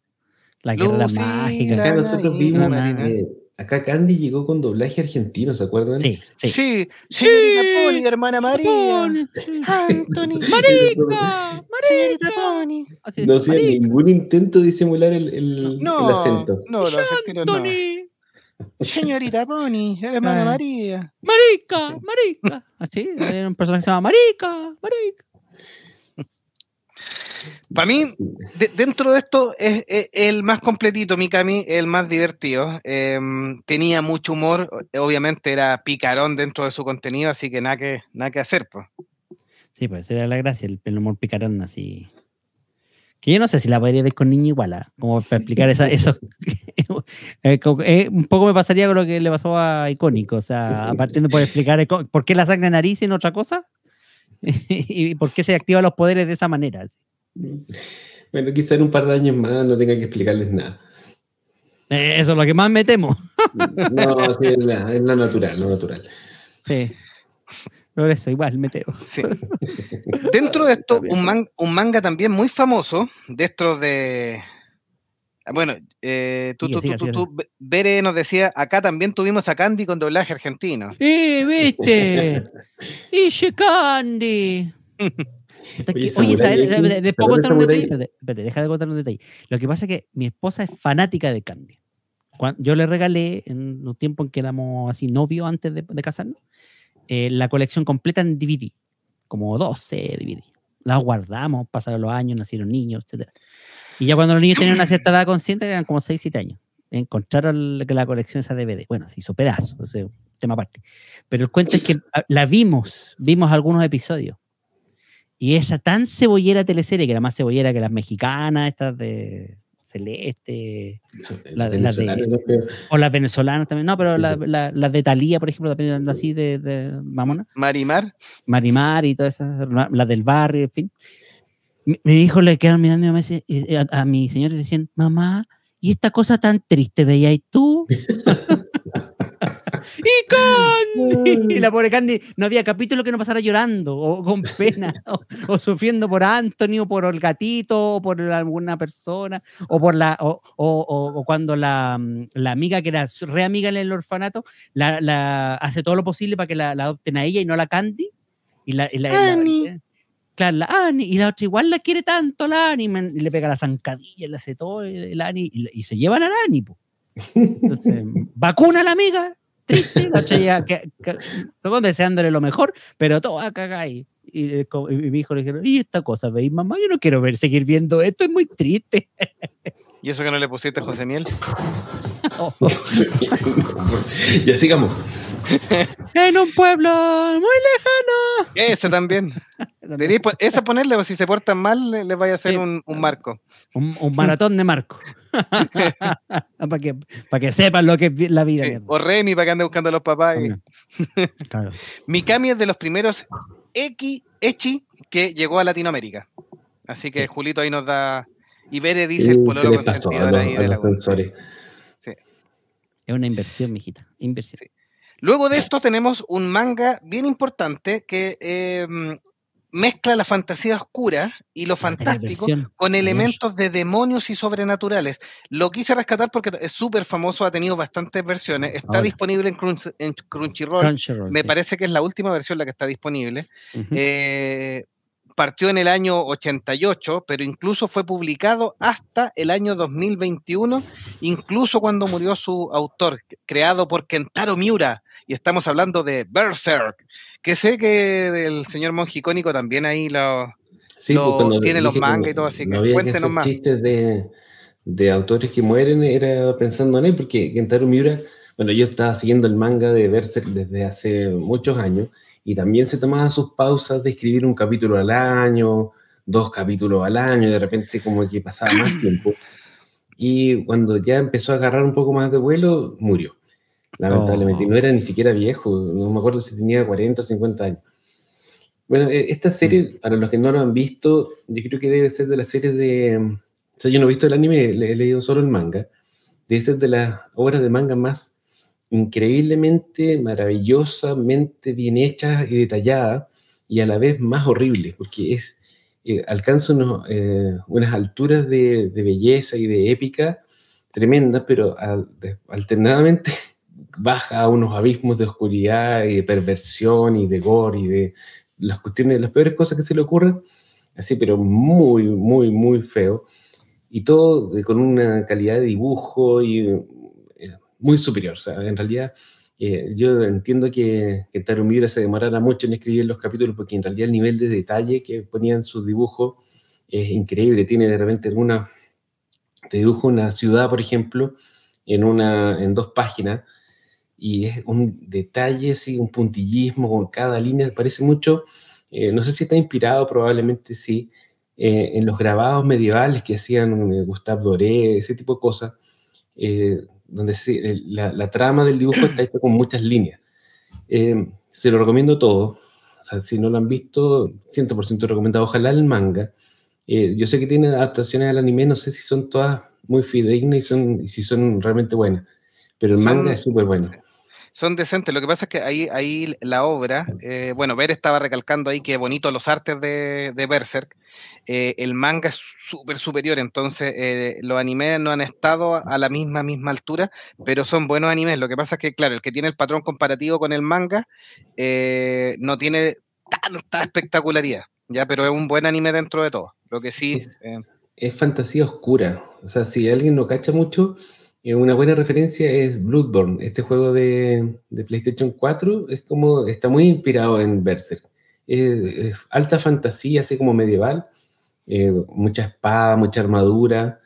Speaker 3: La guerra
Speaker 2: Lucila.
Speaker 3: mágica.
Speaker 4: Acá nosotros vimos, eh, acá Candy llegó con doblaje argentino, ¿se acuerdan?
Speaker 3: Sí, sí.
Speaker 2: Sí, señorita Pony, hermana María. Anthony.
Speaker 3: ¡Marica!
Speaker 2: Señorita Pony.
Speaker 4: No hacía
Speaker 3: marica,
Speaker 4: ningún intento de disimular el, el-
Speaker 2: No,
Speaker 4: el acento.
Speaker 2: no, no.
Speaker 3: Anthony,
Speaker 2: Señorita Pony, hermana
Speaker 3: Ah.
Speaker 2: María.
Speaker 3: marica, marica. Así, era un personaje que se llama Marica, marica.
Speaker 2: Para mí, de- dentro de esto es, es el más completito, Mikami, el más divertido. Em, tenía mucho humor, obviamente era picarón dentro de su contenido, así que nada que, nada que hacer. Pues.
Speaker 3: Sí, pues esa era la gracia, el, el humor picarón así. Que yo no sé si la podría ver con niño igual, ¿ah? como para explicar esa, eso. Eh, eh, un poco me pasaría con lo que le pasó a Icónico, o sea, partiendo por explicar eh, por qué la sangre nariz en otra cosa y por qué se activan los poderes de esa manera.
Speaker 4: Bueno, quizá en un par de años más no tenga que explicarles nada.
Speaker 3: Eh, eso es lo que más me temo.
Speaker 4: No, sí, es, la, es la natural, lo natural.
Speaker 3: Sí. Por eso, igual me temo.
Speaker 2: Sí. Dentro de esto, un, man- un manga también muy famoso, de estos de... ah, Bueno, eh, tú,
Speaker 3: Siga,
Speaker 2: tú,
Speaker 3: siga,
Speaker 2: tú,
Speaker 3: siga.
Speaker 2: tú, Be- Bere nos decía, acá también tuvimos a Candy con doblaje argentino.
Speaker 3: ¡Eh, viste! ¡Ishi Candy!
Speaker 4: Oye,
Speaker 3: Oye,
Speaker 4: Samurai
Speaker 3: ¿sabes?
Speaker 4: X,
Speaker 3: Espérate, ¿les puedo
Speaker 4: ¿te
Speaker 3: contar un detalle?
Speaker 4: Samurai
Speaker 3: Espérate, espérate, deja de contar un detalle. Lo que pasa es que mi esposa es fanática de Candy. Yo le regalé en los tiempos en que éramos así novios antes de, de casarnos, eh, la colección completa en DVD, como 12 DVD. Las guardamos, pasaron los años, nacieron niños, etc. Y ya cuando los niños tenían una cierta edad consciente, eran como 6, 7 años, encontraron la, la colección esa DVD. Bueno, se hizo pedazo, es un tema aparte. Pero el cuento es que la vimos, vimos algunos episodios. Y esa tan cebollera teleserie, que era más cebollera que las mexicanas, estas de Celeste, La de- la o las venezolanas también. No, pero
Speaker 4: Sí,
Speaker 3: la- las de Talía, por ejemplo, también eran así de, de mamona.
Speaker 2: Marimar.
Speaker 3: Marimar y todas esas, la- las del barrio, en fin. Mi, mi hijo le quedaron mirando a mi, mamá a, a mi señora y le decían, mamá, ¿y esta cosa tan triste veía y tú? ¡Y Candy! Y la pobre Candy, no había capítulo que no pasara llorando, o con pena, o, o sufriendo por Anthony, o por el gatito, o por alguna persona, o por la, o, o- o- o cuando la, mm, la amiga que era su- re amiga en el orfanato, la, la- hace todo lo posible para que la, la adopten a ella y no a la Candy. Y la, y la- y la-
Speaker 2: Annie.
Speaker 3: Claro, la Annie, y la otra igual la quiere tanto, la Annie, man, y le pega la zancadilla, le hace todo, el Annie, y, y se llevan a la Annie, po. Entonces, vacuna a la amiga, triste, la otra llega que, que- deseándole lo mejor, pero cagada ahí. Y, eh, co- y mi hijo le dijeron, ¿y esta cosa veis, mamá? Yo no quiero ver, seguir viendo esto, es muy triste.
Speaker 2: ¿Y eso que no le pusiste José Miel?
Speaker 3: Oh,
Speaker 4: ya sigamos.
Speaker 3: en un pueblo muy
Speaker 2: Ese también.
Speaker 3: lejano.
Speaker 2: Deberíais po- Esa ponerle, o si se portan mal, le- les vaya a hacer
Speaker 3: Sí.
Speaker 2: un, un marco.
Speaker 3: Un, un maratón de Marco. para que, para que sepan lo que es vi- la vida.
Speaker 2: Sí. O Remy para que ande buscando a los papás. y-
Speaker 3: También. Claro.
Speaker 2: Mikami es de los primeros X, Echi que llegó a Latinoamérica. Así que
Speaker 3: Sí.
Speaker 2: Julito ahí nos da. Y Bere dice el pololo
Speaker 4: ¿Qué le pasó a
Speaker 2: consentidor ahí de la
Speaker 4: sensores?
Speaker 3: Es una inversión, mijita. Inversión.
Speaker 2: Luego de esto tenemos un manga bien importante que eh, mezcla la fantasía oscura y lo fantástico
Speaker 3: versión.
Speaker 2: con elementos de demonios y sobrenaturales. Lo quise rescatar porque es súper famoso, ha tenido bastantes versiones. Está
Speaker 3: Ahora.
Speaker 2: disponible en, Crunch- en Crunchyroll.
Speaker 3: Crunchyroll,
Speaker 2: Me
Speaker 3: sí.
Speaker 2: parece que es la última versión la que está disponible. Eh, partió en el año 88, pero incluso fue publicado hasta el año 2021, incluso cuando murió su autor, creado por Kentaro Miura. Y estamos hablando de Berserk, que sé que el señor monje icónico también ahí lo...
Speaker 4: Sí,
Speaker 2: Lo-
Speaker 4: pues,
Speaker 2: tiene los
Speaker 4: que
Speaker 2: mangas y todo, así que
Speaker 4: no había
Speaker 2: cuéntenos
Speaker 4: hacer
Speaker 2: más.
Speaker 4: chistes de, de autores que mueren, era pensando en él, porque Kentaro Miura, bueno, yo estaba siguiendo el manga de Berserk desde hace muchos años, y también se tomaba sus pausas de escribir un capítulo al año, dos capítulos al año, y de repente como que pasaba más tiempo. Y cuando ya empezó a agarrar un poco más de vuelo, murió. Lamentablemente,
Speaker 3: Oh.
Speaker 4: no era ni siquiera viejo, no me acuerdo si tenía 40 o 50 años. Bueno, eh, esta serie, para los que no lo han visto, yo creo que debe ser de las series de... O sea, yo no he visto el anime, he leído solo el manga. Debe ser de las obras de manga más increíblemente, maravillosamente bien hechas y detalladas, y a la vez más horribles, porque es, eh, alcanza eh, unas alturas de, belleza y de épica tremendas, pero alternadamente baja a unos abismos de oscuridad y de perversión y de gore y de las cuestiones, las peores cosas que se le ocurren, así, pero muy, muy, muy feo. Y todo con una calidad de dibujo y muy superior. O sea, en realidad, eh, yo entiendo que, que Taro se demorara mucho en escribir los capítulos porque en realidad el nivel de detalle que ponían sus dibujos es increíble. Tiene de repente alguna, te dibujo una ciudad, por ejemplo, en, una, en dos páginas y es un detalle, sí, un puntillismo con cada línea, parece mucho, eh, no sé si está inspirado, probablemente sí, eh, en los grabados medievales que hacían eh, Gustave Doré, ese tipo de cosas, donde sí, el- la, la trama del dibujo está hecha con muchas líneas. Eh, se lo recomiendo todo, o sea, si no lo han visto, 100% recomendado, ojalá el manga. Eh, yo sé que tiene adaptaciones al anime, no sé si son todas muy fidedignas y, son, y si son realmente buenas, pero el
Speaker 2: Son-
Speaker 4: manga es súper bueno.
Speaker 2: Son decentes. Lo que pasa es que ahí, ahí la obra, eh, bueno, Ver estaba recalcando ahí que bonito los artes de, de Berserk. eh, el manga es súper superior, entonces eh, los animes no han estado a la misma, misma altura, pero son buenos animes. Lo que pasa es que, claro, el que tiene el patrón comparativo con el manga no tiene tanta espectacularidad, ya, pero es un buen anime dentro de todo. Lo que sí,
Speaker 4: Es- es fantasía oscura. O sea, si alguien no cacha mucho, eh, una buena referencia es Bloodborne. Este juego de, de PlayStation 4 es como, está muy inspirado en Berserk. Es, es alta fantasía, así como medieval, eh, mucha espada, mucha armadura,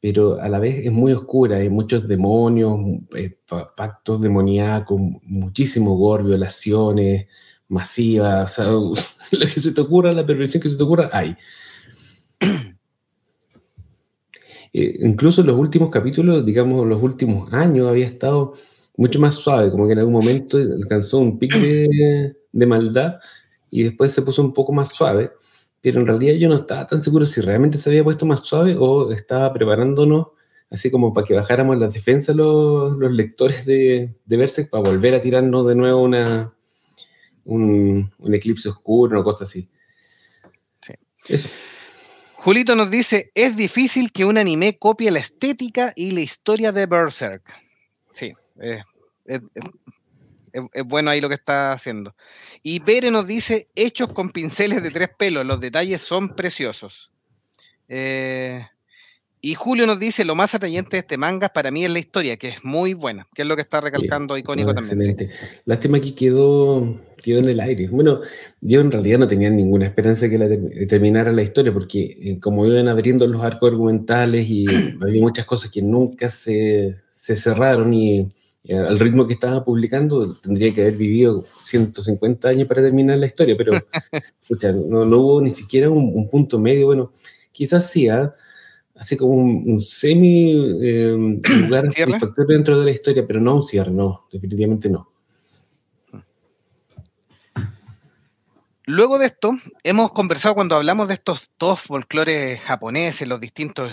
Speaker 4: pero a la vez es muy oscura. Hay muchos demonios, eh, pa- pactos demoníacos, muchísimo gore, violaciones masivas, o sea, lo que se te ocurra, la perversión que se te ocurra, hay. Eh, incluso en los últimos capítulos, digamos, los últimos años, había estado mucho más suave, como que en algún momento alcanzó un pic de, de maldad y después se puso un poco más suave, pero en realidad yo no estaba tan seguro si realmente se había puesto más suave o estaba preparándonos así como para que bajáramos las defensas los, los lectores de, de Berserk para volver a tirarnos de nuevo una, un, un eclipse oscuro, una cosa así.
Speaker 2: Sí.
Speaker 4: Eso.
Speaker 2: Julito nos dice, es difícil que un anime copie la estética y la historia de Berserk. Sí, es, bueno ahí lo que está haciendo. Y Pere nos dice, hechos con pinceles de tres pelos, los detalles son preciosos. Eh, y Julio nos dice, lo más atrayente de este manga para mí es la historia, que es muy buena, que es lo que está recalcando icónico también. sí.
Speaker 4: excelente. Lástima que quedó, quedó en el aire. Bueno, yo en realidad no tenía ninguna esperanza de que la ter- terminara la historia, porque eh, como iban abriendo los arcos argumentales y había muchas cosas que nunca se, se cerraron y eh, al ritmo que estaba publicando tendría que haber vivido 150 años para terminar la historia, pero pucha, no, no hubo ni siquiera un, un punto medio. Bueno, quizás sí, ¿ah? Así como un, un semi eh, lugar
Speaker 2: ¿Cierre?
Speaker 4: satisfactorio dentro de la historia, pero no un cierre, no, definitivamente no.
Speaker 2: Luego de esto, hemos conversado cuando hablamos de estos dos folclores japoneses, los distintos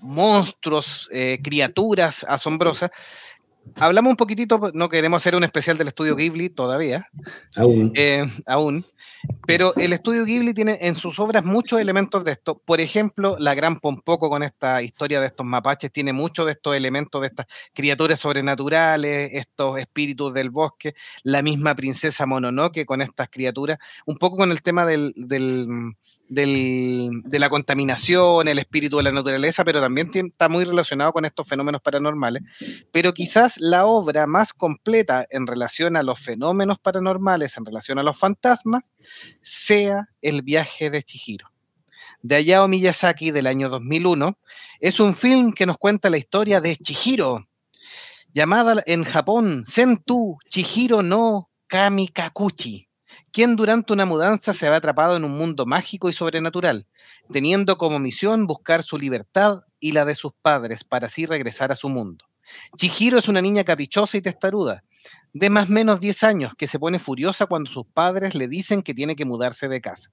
Speaker 2: monstruos, eh, criaturas asombrosas. Hablamos un poquitito, no queremos hacer un especial del estudio Ghibli todavía,
Speaker 4: Aún.
Speaker 2: eh, aún, Pero el estudio Ghibli tiene en sus obras muchos elementos de esto. Por ejemplo, la Gran Pompoco con esta historia de estos mapaches tiene muchos de estos elementos de estas criaturas sobrenaturales, estos espíritus del bosque. La misma princesa Mononoke con estas criaturas, un poco con el tema del, de la contaminación, el espíritu de la naturaleza, pero también está muy relacionado con estos fenómenos paranormales. Pero quizás la obra más completa en relación a los fenómenos paranormales, en relación a los fantasmas, sea El viaje de Chihiro de Hayao Miyazaki del año 2001. Es un film que nos cuenta la historia de Chihiro, llamada en Japón Sentu Chihiro no Kamikakuchi quien durante una mudanza se ve atrapado en un mundo mágico y sobrenatural, teniendo como misión buscar su libertad y la de sus padres para así regresar a su mundo. Chihiro es una niña caprichosa y testaruda, de más o menos 10 años, que se pone furiosa cuando sus padres le dicen que tiene que mudarse de casa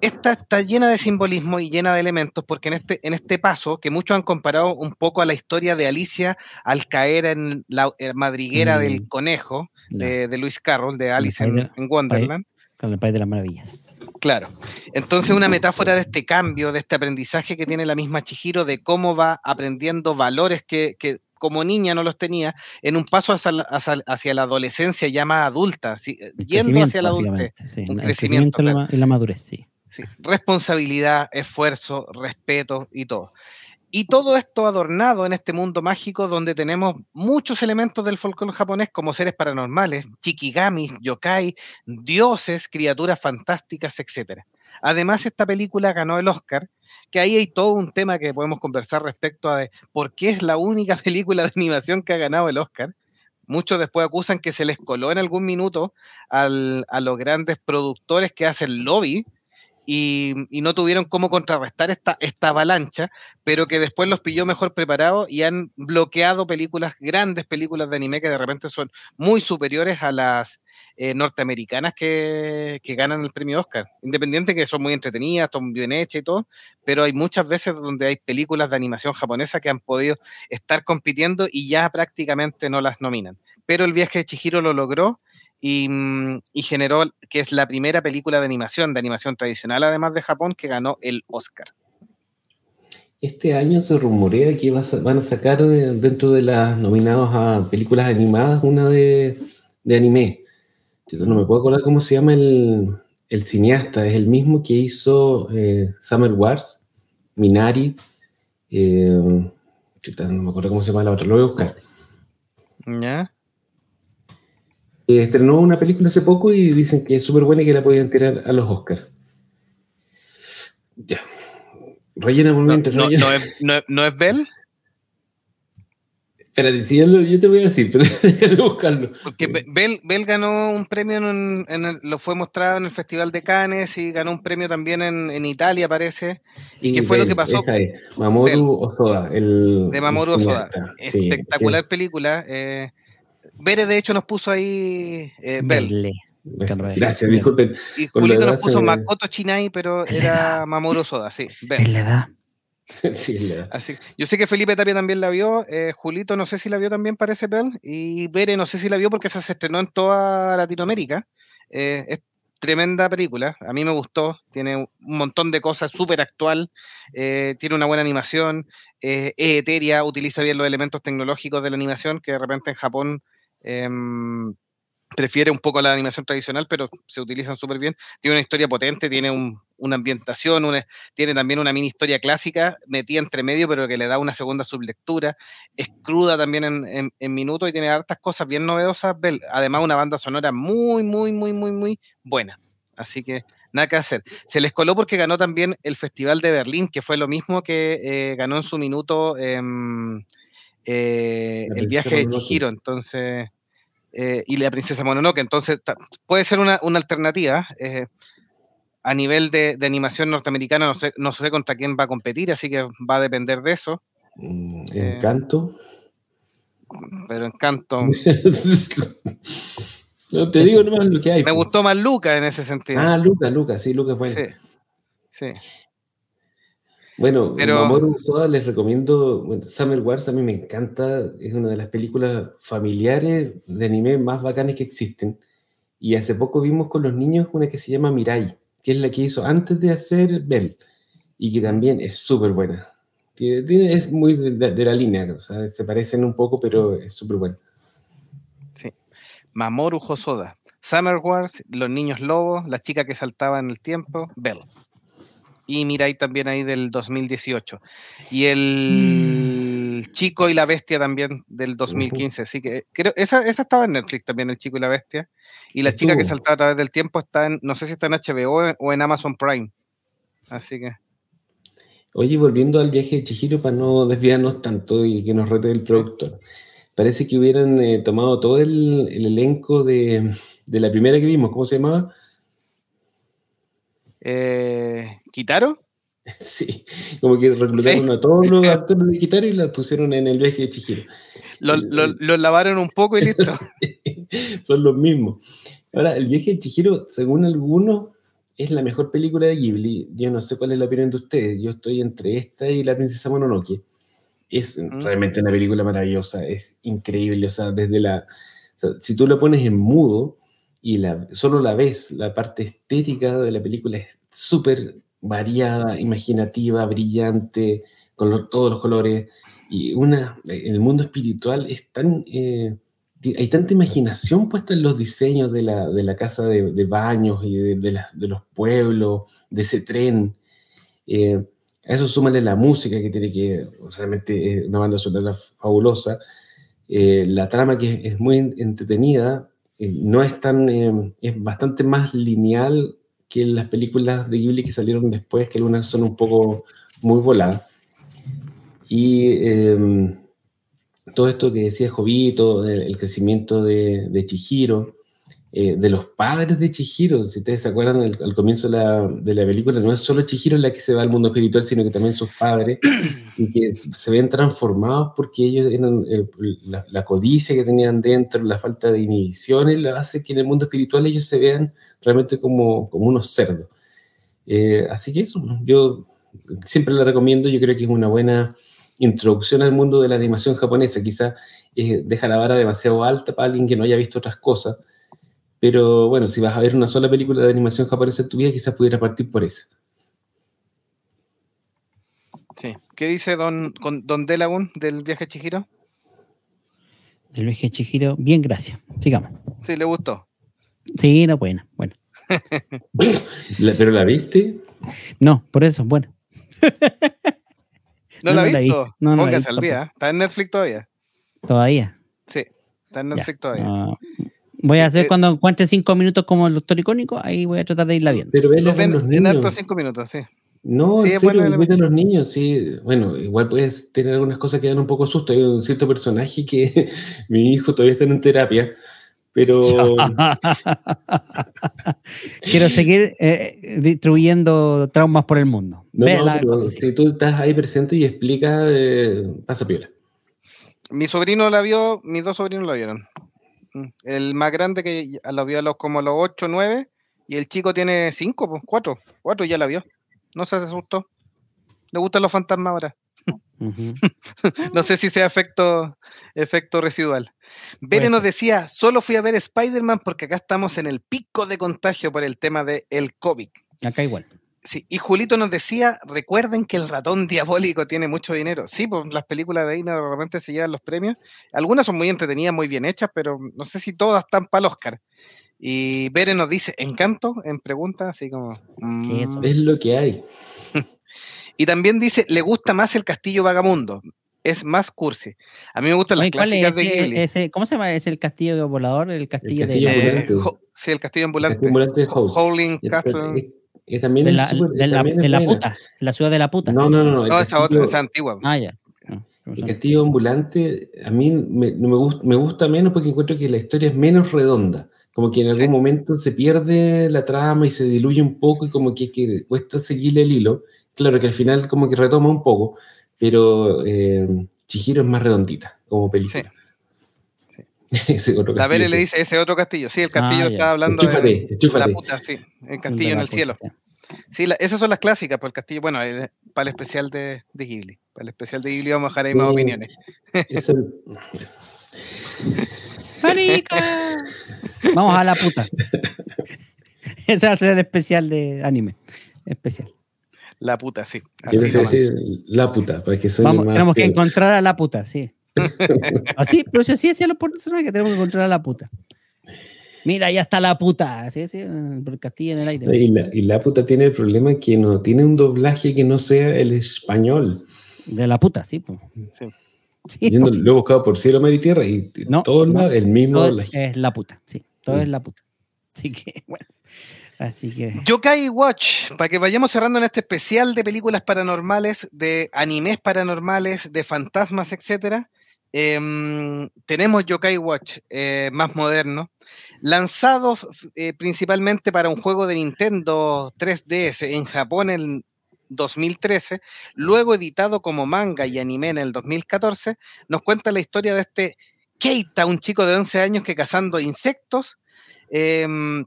Speaker 2: esta está llena de simbolismo y llena de elementos, porque en este, en este paso, que muchos han comparado un poco a la historia de Alicia al caer en la eh, madriguera del mm. conejo de, Luis Carroll, de Alice en, Wonderland.
Speaker 3: Con el País de las Maravillas.
Speaker 2: Claro. Entonces, una metáfora de este cambio, de este aprendizaje que tiene la misma Chihiro, de cómo va aprendiendo valores que, como niña no los tenía, en un paso hacia, la adolescencia ya más adulta, yendo hacia la adultez.
Speaker 3: un crecimiento, y la madurez, sí.
Speaker 2: Responsabilidad, esfuerzo, respeto y todo. Y todo esto adornado en este mundo mágico donde tenemos muchos elementos del folclore japonés como seres paranormales, chikigamis, yokai, dioses, criaturas fantásticas, etc. Además, esta película ganó el Oscar, que ahí hay todo un tema que podemos conversar respecto a por qué es la única película de animación que ha ganado el Oscar. Muchos después acusan que se les coló en algún minuto a los grandes productores que hacen lobby y, no tuvieron cómo contrarrestar esta, esta avalancha, pero que después los pilló mejor preparados y han bloqueado películas, grandes películas de anime que de repente son muy superiores a las eh, norteamericanas que, que, ganan el premio Oscar. Independiente que son muy entretenidas, son bien hechas y todo, pero hay muchas veces donde hay películas de animación japonesa que han podido estar compitiendo y ya prácticamente no las nominan. Pero el viaje de Chihiro lo logró Mm, y, generó que es la primera película de animación, de animación tradicional, además de Japón, que ganó el Oscar.
Speaker 4: Este año se rumorea que van a sacar dentro de las nominadas a películas animadas una de, anime. Yo no me puedo acordar cómo se llama el, cineasta, es el mismo que hizo eh, Summer Wars, Minari, eh, no me acuerdo cómo se llama la otra, lo voy a buscar.
Speaker 2: ¿Ya?
Speaker 4: estrenó una película hace poco y dicen que es súper buena y que la podían tirar a los Oscars. Ya. Rellena por.
Speaker 2: No, no, es, no, es Bell?
Speaker 4: Espérate, si yo, te voy a decir, pero déjame buscarlo.
Speaker 2: Porque Bell, ganó un premio, en, lo fue mostrado en el Festival de Cannes y ganó un premio también en, Italia, parece. ¿Y qué fue lo que pasó?
Speaker 4: Esa es, Mamoru Osoda. El,
Speaker 2: de Mamoru Osoda. Espectacular película. Eh, Bere, de hecho, nos puso ahí eh, Bell.
Speaker 4: Gracias, disculpen.
Speaker 2: Y Julito nos puso Makoto Chinai, pero era Mamoru Soda, sí.
Speaker 3: Bell. le da.
Speaker 2: yo sé que Felipe Tapia también la vio, eh, Julito no sé si la vio también, parece Bell, y Bere no sé si la vio porque se estrenó en toda Latinoamérica. Eh, es tremenda película, a mí me gustó, tiene un montón de cosas, súper actual, eh, tiene una buena animación, es etérea, utiliza bien los elementos tecnológicos de la animación, que de repente en Japón Em, prefiere un poco la animación tradicional, pero se utilizan súper bien. Tiene una historia potente, tiene una ambientación, tiene también una mini historia clásica metida entre medio, pero que le da una segunda sublectura. Es cruda también en, en, minutos y tiene hartas cosas bien novedosas. Además, una banda sonora muy, muy, muy, muy, muy buena. Así que nada que hacer. Se les coló porque ganó también el Festival de Berlín, que fue lo mismo que eh, ganó en su minuto. Em, eh, el viaje de Chihiro, entonces, eh, y la princesa Mononoke, entonces puede ser una, alternativa. Eh, a nivel de, animación norteamericana, no sé, no sé contra quién va a competir, así que va a depender de eso.
Speaker 4: Mm, Encanto.
Speaker 2: pero Encanto.
Speaker 4: no te digo nomás lo que hay.
Speaker 2: Me pues. gustó más Luca en ese sentido.
Speaker 4: Ah, Luca, Luca, sí, Luca fue.
Speaker 2: Sí. sí.
Speaker 4: Bueno, Pero... Mamoru les recomiendo, Summer Wars a mí me encanta, es una de las películas familiares de anime más bacanas que existen. Y hace poco vimos con los niños una que se llama Mirai, que es la que hizo antes de hacer Bell, y que también es súper buena. Es muy de, de la línea, o sea, se parecen un poco, pero es súper buena.
Speaker 2: Mamoru Hosoda. Summer Wars, Los Niños Lobos, La chica que saltaba en el tiempo, Bell. Y Mirai también ahí del 2018. Y el Chico y la Bestia también del 2015. Así que creo, esa, esa estaba en Netflix también, El Chico y la Bestia. Y La chica que saltaba a través del tiempo está en, no sé si está en HBO o en Amazon Prime. Así que,
Speaker 4: Oye, volviendo al viaje de Chihiro para no desviarnos tanto y que nos rete el productor. Parece que hubieran eh, tomado todo el, el elenco de, de la primera que vimos, ¿cómo se llamaba?
Speaker 2: eh, ¿Kitaro?
Speaker 4: Sí, como que reclutaron
Speaker 2: Sí.
Speaker 4: a todos los actores de Kitaro y la pusieron en el viaje de Chihiro.
Speaker 2: Lo, lo- lo lavaron un poco y listo.
Speaker 4: Son los mismos. Ahora, el viaje de Chihiro, según algunos, es la mejor película de Ghibli. Yo no sé cuál es la opinión de ustedes. Yo estoy entre esta y La Princesa Mononoke. Es
Speaker 2: Mm.
Speaker 4: realmente una película maravillosa, es increíble. O sea, desde la. o sea, si tú la pones en mudo y la, solo la ves, la parte estética de la película es súper variada, imaginativa, brillante, con los- todos los colores. Y una, el mundo espiritual es tan. eh, hay tanta imaginación puesta en los diseños de la, de la casa de, de baños y de, de las- de los pueblos, de ese tren. Eh, a eso súmale la música que tiene que, realmente es una banda sonora fabulosa. Eh, la trama que es muy entretenida, eh, no es tan, eh, es bastante más lineal que las películas de Ghibli que salieron después, que algunas son un poco muy voladas. Y eh, todo esto que decía Jovito, el, el crecimiento de, de Chihiro, eh, de los padres de Chihiro, si ustedes se acuerdan al, al comienzo de la, de la película, no es solo Chihiro la que se va al mundo espiritual, sino que también sus padres, y que se ven transformados porque ellos eran, eh, la, la codicia que tenían dentro, la falta de inhibiciones, la hace que en el mundo espiritual ellos se vean realmente como, como unos cerdos. Eh, así que eso, yo siempre la recomiendo, yo creo que es una buena introducción al mundo de la animación japonesa. Quizá eh, deja la vara demasiado alta para alguien que no haya visto otras cosas, pero bueno, si vas a ver una sola película de animación japonesa en tu vida, quizás pudiera partir por esa.
Speaker 2: Sí. ¿Qué dice don, con, don Delagun del viaje a Chihiro?
Speaker 3: Del viaje de Chihiro, bien, gracias. Sigamos.
Speaker 2: Sí, le gustó.
Speaker 3: Sí, no, buena, bueno.
Speaker 4: ¿Pero la viste?
Speaker 3: No, por eso, bueno.
Speaker 2: ¿No,
Speaker 3: No,
Speaker 2: la
Speaker 3: la he
Speaker 2: visto?
Speaker 3: No, no
Speaker 2: Póngase
Speaker 3: visto
Speaker 2: al día. ¿Está en Netflix todavía?
Speaker 3: Todavía.
Speaker 2: Sí, está en
Speaker 3: Ya,
Speaker 2: Netflix todavía.
Speaker 3: no. Voy a hacer
Speaker 2: Eh,
Speaker 3: cuando encuentre cinco minutos como el doctor icónico, ahí voy a tratar de irla viendo.
Speaker 4: Pero
Speaker 2: ven
Speaker 4: los
Speaker 2: en
Speaker 4: niños.
Speaker 2: hartos cinco minutos, sí.
Speaker 4: No,
Speaker 2: Sí,
Speaker 4: en
Speaker 2: es bueno el-
Speaker 4: a los niños, sí. Bueno, igual puedes tener algunas cosas que dan un poco susto. Hay un cierto personaje que mi hijo todavía está en terapia, pero
Speaker 3: Quiero seguir eh, distribuyendo traumas por el mundo.
Speaker 4: no,
Speaker 3: Ve
Speaker 4: no,
Speaker 3: la
Speaker 4: pero
Speaker 3: cosa así.
Speaker 4: si tú estás ahí presente y explicas, eh, pasa piola.
Speaker 2: Mi sobrino la vio, mis dos sobrinos la vieron. Mm. El más grande que la vio a los como a los 8, 9 y el chico tiene 5, pues 4. 4 ya la vio. No se asustó. Le gustan los fantasmas ahora. No sé si sea efecto, efecto residual. Bere nos decía, solo fui a ver Spider-Man porque acá estamos en el pico de contagio por el tema del el COVID.
Speaker 3: Acá igual.
Speaker 2: Sí, y Julito nos decía, recuerden que el ratón diabólico tiene mucho dinero. Sí, pues las películas de Disney de repente se llevan los premios. Algunas son muy entretenidas, muy bien hechas, pero no sé si todas están para el Oscar. Y Bere nos dice, ¿encanto? En pregunta, así como...
Speaker 3: ¿Qué es eso?
Speaker 2: mm.
Speaker 4: Es lo que hay.
Speaker 2: Y también dice, le gusta más el Castillo Vagamundo. Es más cursi. A mí me gustan las
Speaker 3: Oye, ¿cuál
Speaker 2: clásicas
Speaker 3: es
Speaker 2: de
Speaker 3: ese-
Speaker 2: Ghibli.
Speaker 3: ese- ¿Cómo se llama? ¿Es el castillo volador? El castillo,
Speaker 4: castillo
Speaker 3: de, la,
Speaker 2: Eh, sí, el Castillo Ambulante.
Speaker 4: Castillo ambulante de
Speaker 2: Ho-
Speaker 4: Howl.
Speaker 2: Howling Castle.
Speaker 4: También
Speaker 3: de
Speaker 4: es
Speaker 3: la, de la-
Speaker 4: también es
Speaker 3: de la
Speaker 4: buena.
Speaker 3: puta, la ciudad de la puta.
Speaker 4: No, no, no. no,
Speaker 2: esa otra,
Speaker 4: castillo-
Speaker 2: esa antigua.
Speaker 3: Ah, ya. No,
Speaker 4: El castillo ambulante a mí me, no me, gusta, me gusta menos porque encuentro que la historia es menos redonda. Como que en algún
Speaker 2: Sí.
Speaker 4: momento se pierde la trama y se diluye un poco y como que, que cuesta seguirle el hilo. Claro que al final como que retoma un poco, pero eh, Chihiro es más redondita como película. Otro
Speaker 2: La Bere
Speaker 4: castillo,
Speaker 2: le dice ese otro castillo. Sí, el castillo
Speaker 3: Ah, ya.
Speaker 2: estaba hablando de la puta, sí. El castillo en el cielo. Sí, la- esas son las clásicas, por el castillo. Bueno, el- para el especial de, de Ghibli. Para el especial de Ghibli vamos a dejar ahí más
Speaker 4: Sí.
Speaker 2: opiniones.
Speaker 4: Eso-
Speaker 3: ¡Marica! Vamos a la puta. Ese va a ser el especial de anime. Especial.
Speaker 2: La puta, sí. Así
Speaker 4: decir la puta, para que suene
Speaker 3: Vamos,
Speaker 4: más
Speaker 3: tenemos que encontrar a la puta, sí. Así, pero si así decían los personajes que tenemos que encontrar a la puta. Mira, ya está la puta. Así es, por el castillo en el aire.
Speaker 4: Y la, y la puta tiene el problema que no tiene un doblaje que no sea el español.
Speaker 3: De la puta, sí. pues.
Speaker 2: Sí.
Speaker 3: Sí,
Speaker 4: Yo
Speaker 3: po.
Speaker 4: lo he buscado por cielo, mar y tierra y
Speaker 3: No,
Speaker 4: todo
Speaker 3: no.
Speaker 4: el mismo
Speaker 3: Todo
Speaker 4: doblaje.
Speaker 3: es la puta, sí. Todo
Speaker 4: Mm.
Speaker 3: es la puta. Así que, bueno. Así que.
Speaker 2: Yokai Watch, para que vayamos cerrando en este especial de películas paranormales, de animes paranormales, de fantasmas, etcétera. Em, tenemos Yokai Watch eh, más moderno, lanzado eh, principalmente para un juego de Nintendo 3DS en Japón en 2013, luego editado como manga y anime en el 2014, nos cuenta la historia de este Keita, un chico de 11 años que cazando insectos, em,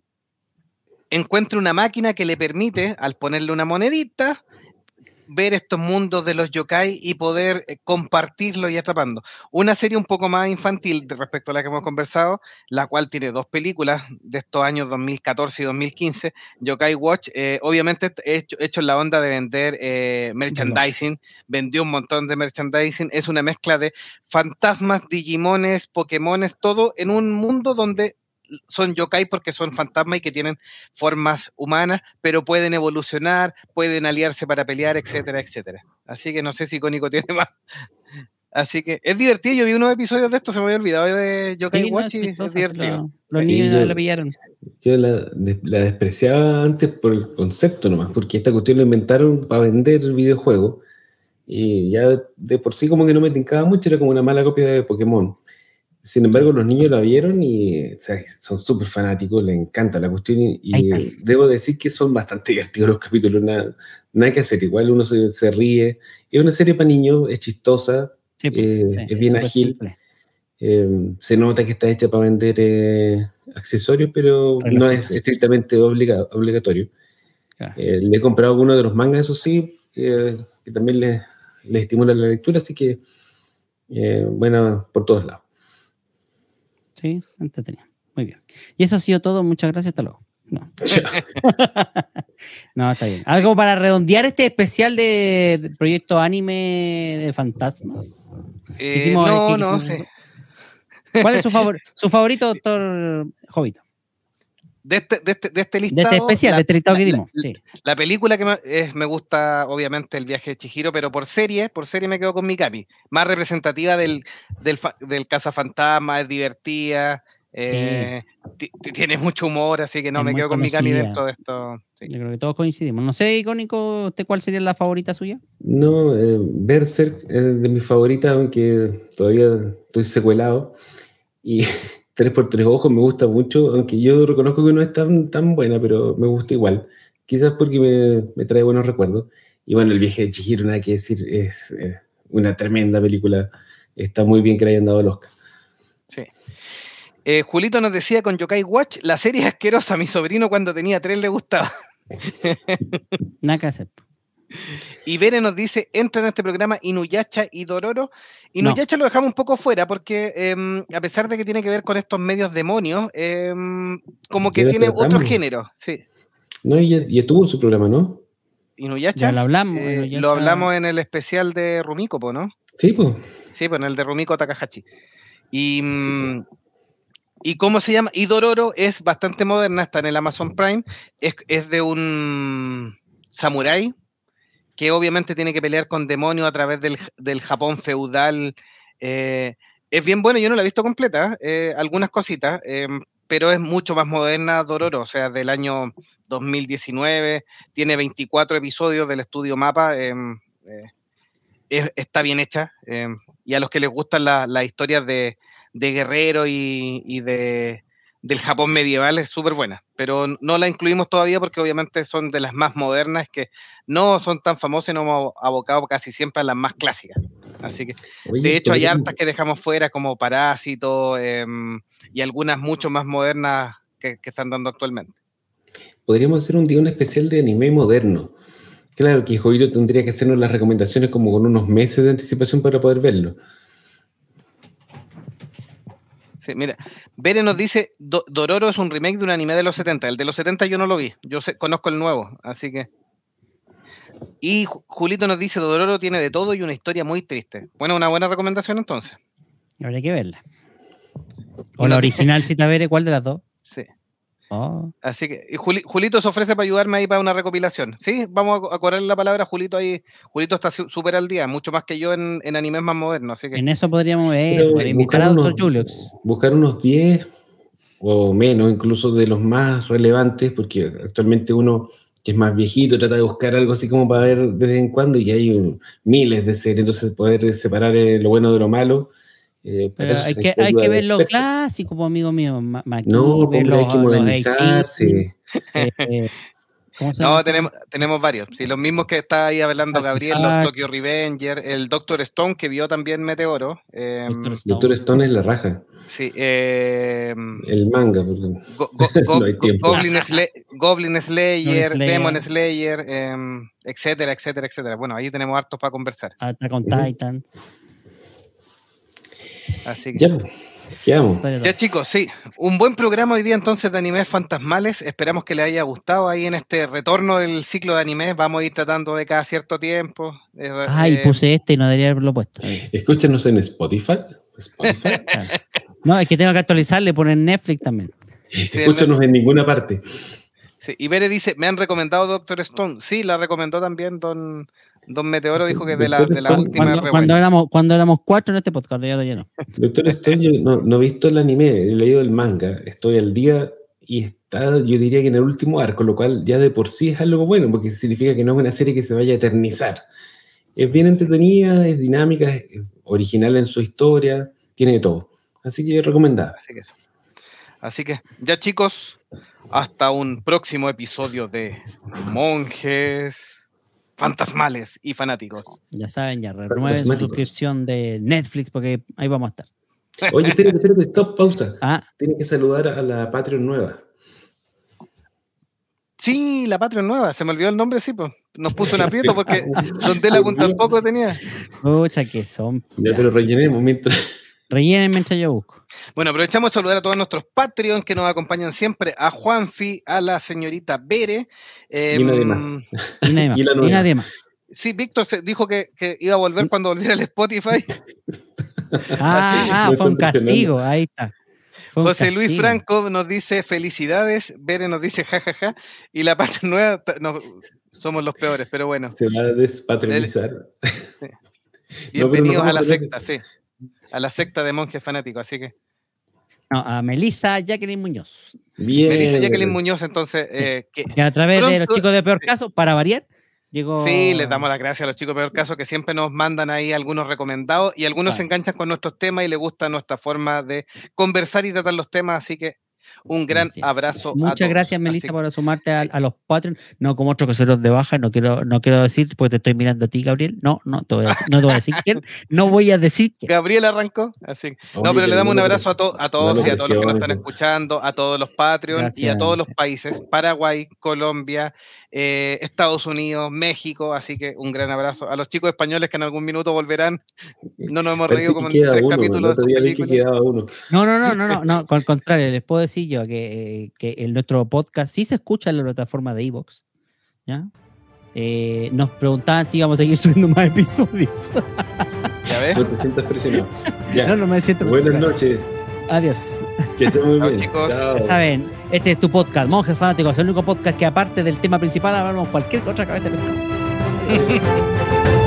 Speaker 2: encuentra una máquina que le permite, al ponerle una monedita, ver estos mundos de los yokai y poder eh, compartirlo y atrapando. Una serie un poco más infantil respecto a la que hemos conversado, la cual tiene dos películas de estos años 2014 y 2015. Yokai Watch, eh, obviamente hecho, hecho en la onda de vender eh, merchandising, vendió un montón de merchandising, es una mezcla de fantasmas, digimones, pokémones, todo en un mundo donde son yokai porque son fantasmas y que tienen formas humanas, pero pueden evolucionar, pueden aliarse para pelear, etcétera, etcétera. Así que no sé si Cónico tiene más. Así que es divertido. Yo vi unos episodios de esto, se me había olvidado de Yokai
Speaker 3: Sí, no,
Speaker 2: Watch
Speaker 3: es
Speaker 2: y es divertido.
Speaker 3: lo- Los
Speaker 4: Sí,
Speaker 3: niños
Speaker 4: yo-
Speaker 3: la pillaron.
Speaker 4: Yo la, de- la despreciaba antes por el concepto nomás, porque esta cuestión lo inventaron para vender videojuegos y ya de, de por sí como que no me tincaba mucho, era como una mala copia de Pokémon. Sin embargo, los niños la vieron y o sea, son súper fanáticos, les encanta la cuestión y, debo decir que son bastante divertidos los capítulos, nada, nada que hacer, igual uno se, se ríe. Es una serie para niños, es chistosa,
Speaker 3: Sí, pues,
Speaker 4: eh,
Speaker 3: sí,
Speaker 4: es bien ágil. Eh, se nota que está hecha para vender eh, accesorios, pero no es estrictamente obliga- obligatorio.
Speaker 3: Claro.
Speaker 4: Eh, le he comprado algunos de los mangas, eso sí, que también les le estimula la lectura, así que bueno, por todos lados.
Speaker 3: Sí, entretenido. Muy bien. Y eso ha sido todo. Muchas gracias. Hasta luego. No. no, está bien. Algo para redondear este especial de, de proyecto anime de fantasmas.
Speaker 2: Eh,
Speaker 3: Hicimos-
Speaker 2: no,
Speaker 3: ¿qué
Speaker 2: no
Speaker 3: hicimos?
Speaker 2: sé.
Speaker 3: ¿Cuál es su, favor, su favorito, doctor Jovito?
Speaker 2: De este, de este, de este
Speaker 3: De
Speaker 2: listado,
Speaker 3: este especial,
Speaker 2: la-
Speaker 3: de este listado que dimos.
Speaker 2: la-
Speaker 3: Sí.
Speaker 2: La película que me, es- me gusta, obviamente, el viaje de Chihiro, pero por serie, por serie me quedo con Mikami. Más representativa del, del, del cazafantasma, es divertida, eh, ti- tiene mucho humor, así que no,
Speaker 3: Es
Speaker 2: me quedo con Mikami dentro de esto. sí.
Speaker 3: Yo creo que todos coincidimos. No sé, icónico, ¿usted cuál sería la favorita suya?
Speaker 4: No, eh, Berserk es de mis favoritas, aunque todavía estoy secuelado. Y 3x3 ojos me gusta mucho, aunque yo reconozco que no es tan, tan buena, pero me gusta igual. Quizás porque me, me trae buenos recuerdos. Y bueno, El viaje de Chihiro, nada que decir, es eh, una tremenda película. Está muy bien que le hayan dado el Oscar.
Speaker 2: Sí. Eh, Julito nos decía con Yokai Watch, la serie es asquerosa, a mi sobrino cuando tenía tres le gustaba.
Speaker 3: Nada que hacer.
Speaker 2: Y Bere nos dice, entra en este programa Inuyacha y Dororo. Inuyacha lo dejamos un poco fuera porque em, a pesar de que tiene que ver con estos medios demonios, em, como que tiene otro
Speaker 4: tratamos.
Speaker 2: género. Sí.
Speaker 4: No, y ya, ya tuvo su programa, ¿no?
Speaker 2: Inuyacha.
Speaker 3: Ya lo hablamos.
Speaker 2: eh, lo hablamos en el especial de Rumiko, ¿no?
Speaker 4: Sí, pues.
Speaker 2: Sí, pues en el de Rumiko Takahashi. Y, mm, ¿Y cómo se llama? Y Dororo es bastante moderna, está en el Amazon Prime. Es, es de un samurái que obviamente tiene que pelear con demonios a través del, del Japón feudal. eh, es bien bueno, yo no la he visto completa, eh, algunas cositas, eh, pero es mucho más moderna Dororo, o sea, del año 2019, tiene 24 episodios del estudio Mapa. es- está bien hecha. y a los que les gustan la- las historias de, de guerrero y, y de, del Japón medieval es súper buena. Pero no la incluimos todavía porque obviamente son de las más modernas que no son tan famosas y nos hemos abocado casi siempre a las más clásicas. Así que,
Speaker 4: Oye,
Speaker 2: de hecho, hay hartas que dejamos fuera como Parásito em, y algunas mucho más modernas que, que están dando actualmente.
Speaker 4: Podríamos hacer un día un especial de anime moderno. Claro que tendría que hacernos las recomendaciones como con unos meses de anticipación para poder verlo.
Speaker 2: Sí, mira, Bere nos dice, Do- Dororo es un remake de un anime de los 70. El de los 70 yo no lo vi, yo sé- conozco el nuevo, así que... Y Ju- Julito nos dice, Dororo tiene de todo y una historia muy triste. Bueno, una buena recomendación entonces.
Speaker 3: Habría que verla. O la original Cita Bere, ¿cuál de las dos?
Speaker 2: Sí.
Speaker 3: Oh,
Speaker 2: Así que, y Juli- Julito se ofrece para ayudarme ahí para una recopilación. Sí, vamos a, a correrle la palabra a Julito ahí. Julito está su- súper al día, mucho más que yo en, en animes más modernos. Así que,
Speaker 3: en eso podríamos ver,
Speaker 4: Pero,
Speaker 3: para invitar a
Speaker 4: buscar
Speaker 3: Dr.
Speaker 4: unos-
Speaker 3: Julius.
Speaker 4: Buscar unos 10 o menos, incluso de los más relevantes, porque actualmente uno que es más viejito trata de buscar algo así como para ver de vez en cuando y hay un- miles de series, entonces poder separar eh, lo bueno de lo malo. Eh,
Speaker 3: Pero hay que, hay que ver lo clásico, pues, amigo mío. Ma-
Speaker 4: No, hay que modernizarse.
Speaker 3: 18, eh, eh, ¿Cómo se
Speaker 2: no, tenemos, tenemos varios. Sí, los mismos que está ahí hablando Gabriel, los. Tokyo Revenger, el Doctor Stone que vio también Meteoro. eh,
Speaker 3: Doctor Stone.
Speaker 4: Doctor Stone es la raja,
Speaker 2: sí, eh,
Speaker 4: el manga. porque-
Speaker 2: Go- go-
Speaker 4: No.
Speaker 2: Goblin, Sla- Goblin Slayer,
Speaker 3: Slayer.
Speaker 2: Demon Slayer, em, etcétera, etcétera, etcétera. Bueno, ahí tenemos hartos para conversar.
Speaker 3: Attack on
Speaker 4: Ujú.
Speaker 3: Titan.
Speaker 2: Así que.
Speaker 4: Ya, pues, ¿qué vamos?
Speaker 2: Ya chicos, sí, un buen programa hoy día entonces de animes fantasmales. Esperamos que les haya gustado ahí en este retorno del ciclo de animes. Vamos a ir tratando de cada cierto tiempo. eh,
Speaker 3: Ay,
Speaker 2: eh,
Speaker 3: puse este y no debería haberlo puesto.
Speaker 4: Escúchanos en Spotify. Spotify.
Speaker 3: Claro. No, es que tengo que actualizarle, poner Netflix también.
Speaker 2: sí,
Speaker 4: Escúchanos en ninguna parte.
Speaker 2: sí. Y Bere dice, me han recomendado Doctor Stone. Sí, la recomendó también Don, Don Meteoro, dijo que de la, de la última
Speaker 3: Cuando, cuando éramos, cuando éramos cuatro en este podcast, ya lo lleno.
Speaker 4: Doctor yo no, no he visto el anime, he leído el manga, estoy al día y está, yo diría que en el último arco, lo cual ya de por sí es algo bueno, porque significa que no es una serie que se vaya a eternizar. Es bien entretenida, es dinámica, es original en su historia, tiene de todo. Así que recomendada.
Speaker 2: Así que eso. Así que, ya chicos, hasta un próximo episodio de Monjes Fantasmales y Fanáticos.
Speaker 3: Ya saben, ya renueven su suscripción de Netflix porque ahí vamos a estar.
Speaker 4: Oye, espérate, espérate, stop, pausa.
Speaker 3: Ah,
Speaker 4: Tienes que saludar a la Patreon nueva.
Speaker 2: Sí, la Patreon nueva, se me olvidó el nombre, sí, pues. Nos puso un aprieto porque Don Delagún tampoco tenía.
Speaker 3: pucha que son.
Speaker 4: Ya,
Speaker 3: ya.
Speaker 4: pero rellenemos mientras.
Speaker 3: Rellenen mientras yo busco.
Speaker 2: Bueno, aprovechamos de saludar a todos nuestros Patreon que nos acompañan siempre, a Juanfi, a la señorita Bere. em,
Speaker 4: Y nadie más.
Speaker 2: Sí, Víctor se dijo que, que iba a volver cuando volviera al Spotify.
Speaker 3: Ah, ah, fue un castigo. Ahí está. Fue
Speaker 2: José Luis. Franco nos dice felicidades, Bere nos dice jajaja, y la Patreon nueva somos los peores, pero bueno,
Speaker 4: Se va a despatronizar.
Speaker 2: bienvenidos a la secta, sí, a la secta de monjes fanáticos, así que
Speaker 3: No, a Melissa Jacqueline Muñoz.
Speaker 4: Bien.
Speaker 2: me dice Jacqueline Muñoz, entonces, eh, que
Speaker 3: Que a través de los chicos de peor caso, para variar, llegó.
Speaker 2: sí, les damos las gracias a los chicos peor caso que siempre nos mandan ahí algunos recomendados y algunos se enganchan con nuestros temas y les gusta nuestra forma de conversar y tratar los temas, así que un gran
Speaker 3: Gracias.
Speaker 2: abrazo. a
Speaker 3: Muchas
Speaker 2: todos.
Speaker 3: gracias, Melissa, por sumarte a,
Speaker 2: sí.
Speaker 3: a los Patreon. No como otros que se los de baja, no quiero, no quiero decir, porque te estoy mirando a ti, Gabriel. No, no te voy a decir, no te voy a decir quién. No voy a decir quién.
Speaker 2: Gabriel arrancó, así
Speaker 4: Oye,
Speaker 2: No, pero le damos un abrazo a, to- a todos y a todos los que nos están
Speaker 4: presiones.
Speaker 2: escuchando, a todos los Patreon y a todos los países, Paraguay, Colombia, eh, Estados Unidos, México, así que un gran abrazo. A los chicos españoles que en algún minuto volverán, no nos hemos
Speaker 4: Parece
Speaker 2: reído como en tres
Speaker 4: uno, el
Speaker 2: capítulos de.
Speaker 3: No, no, no, no, no, no. Con contrario, les puedo decir yo que, que el, nuestro podcast sí se escucha en la plataforma de Evox. ¿Ya? Eh, nos preguntaban si íbamos a seguir subiendo más episodios.
Speaker 2: ¿Ya ves?
Speaker 4: No te sientas presionado. Ya.
Speaker 3: No, no me siento
Speaker 4: Buenas
Speaker 3: presionado.
Speaker 4: noches.
Speaker 3: Adiós.
Speaker 4: Que estén muy
Speaker 2: Chao,
Speaker 4: bien.
Speaker 2: chicos.
Speaker 4: Chao.
Speaker 3: Ya saben, este es tu podcast, Monjes Fanáticos, el único podcast que aparte del tema principal hablamos cualquier otra cabeza.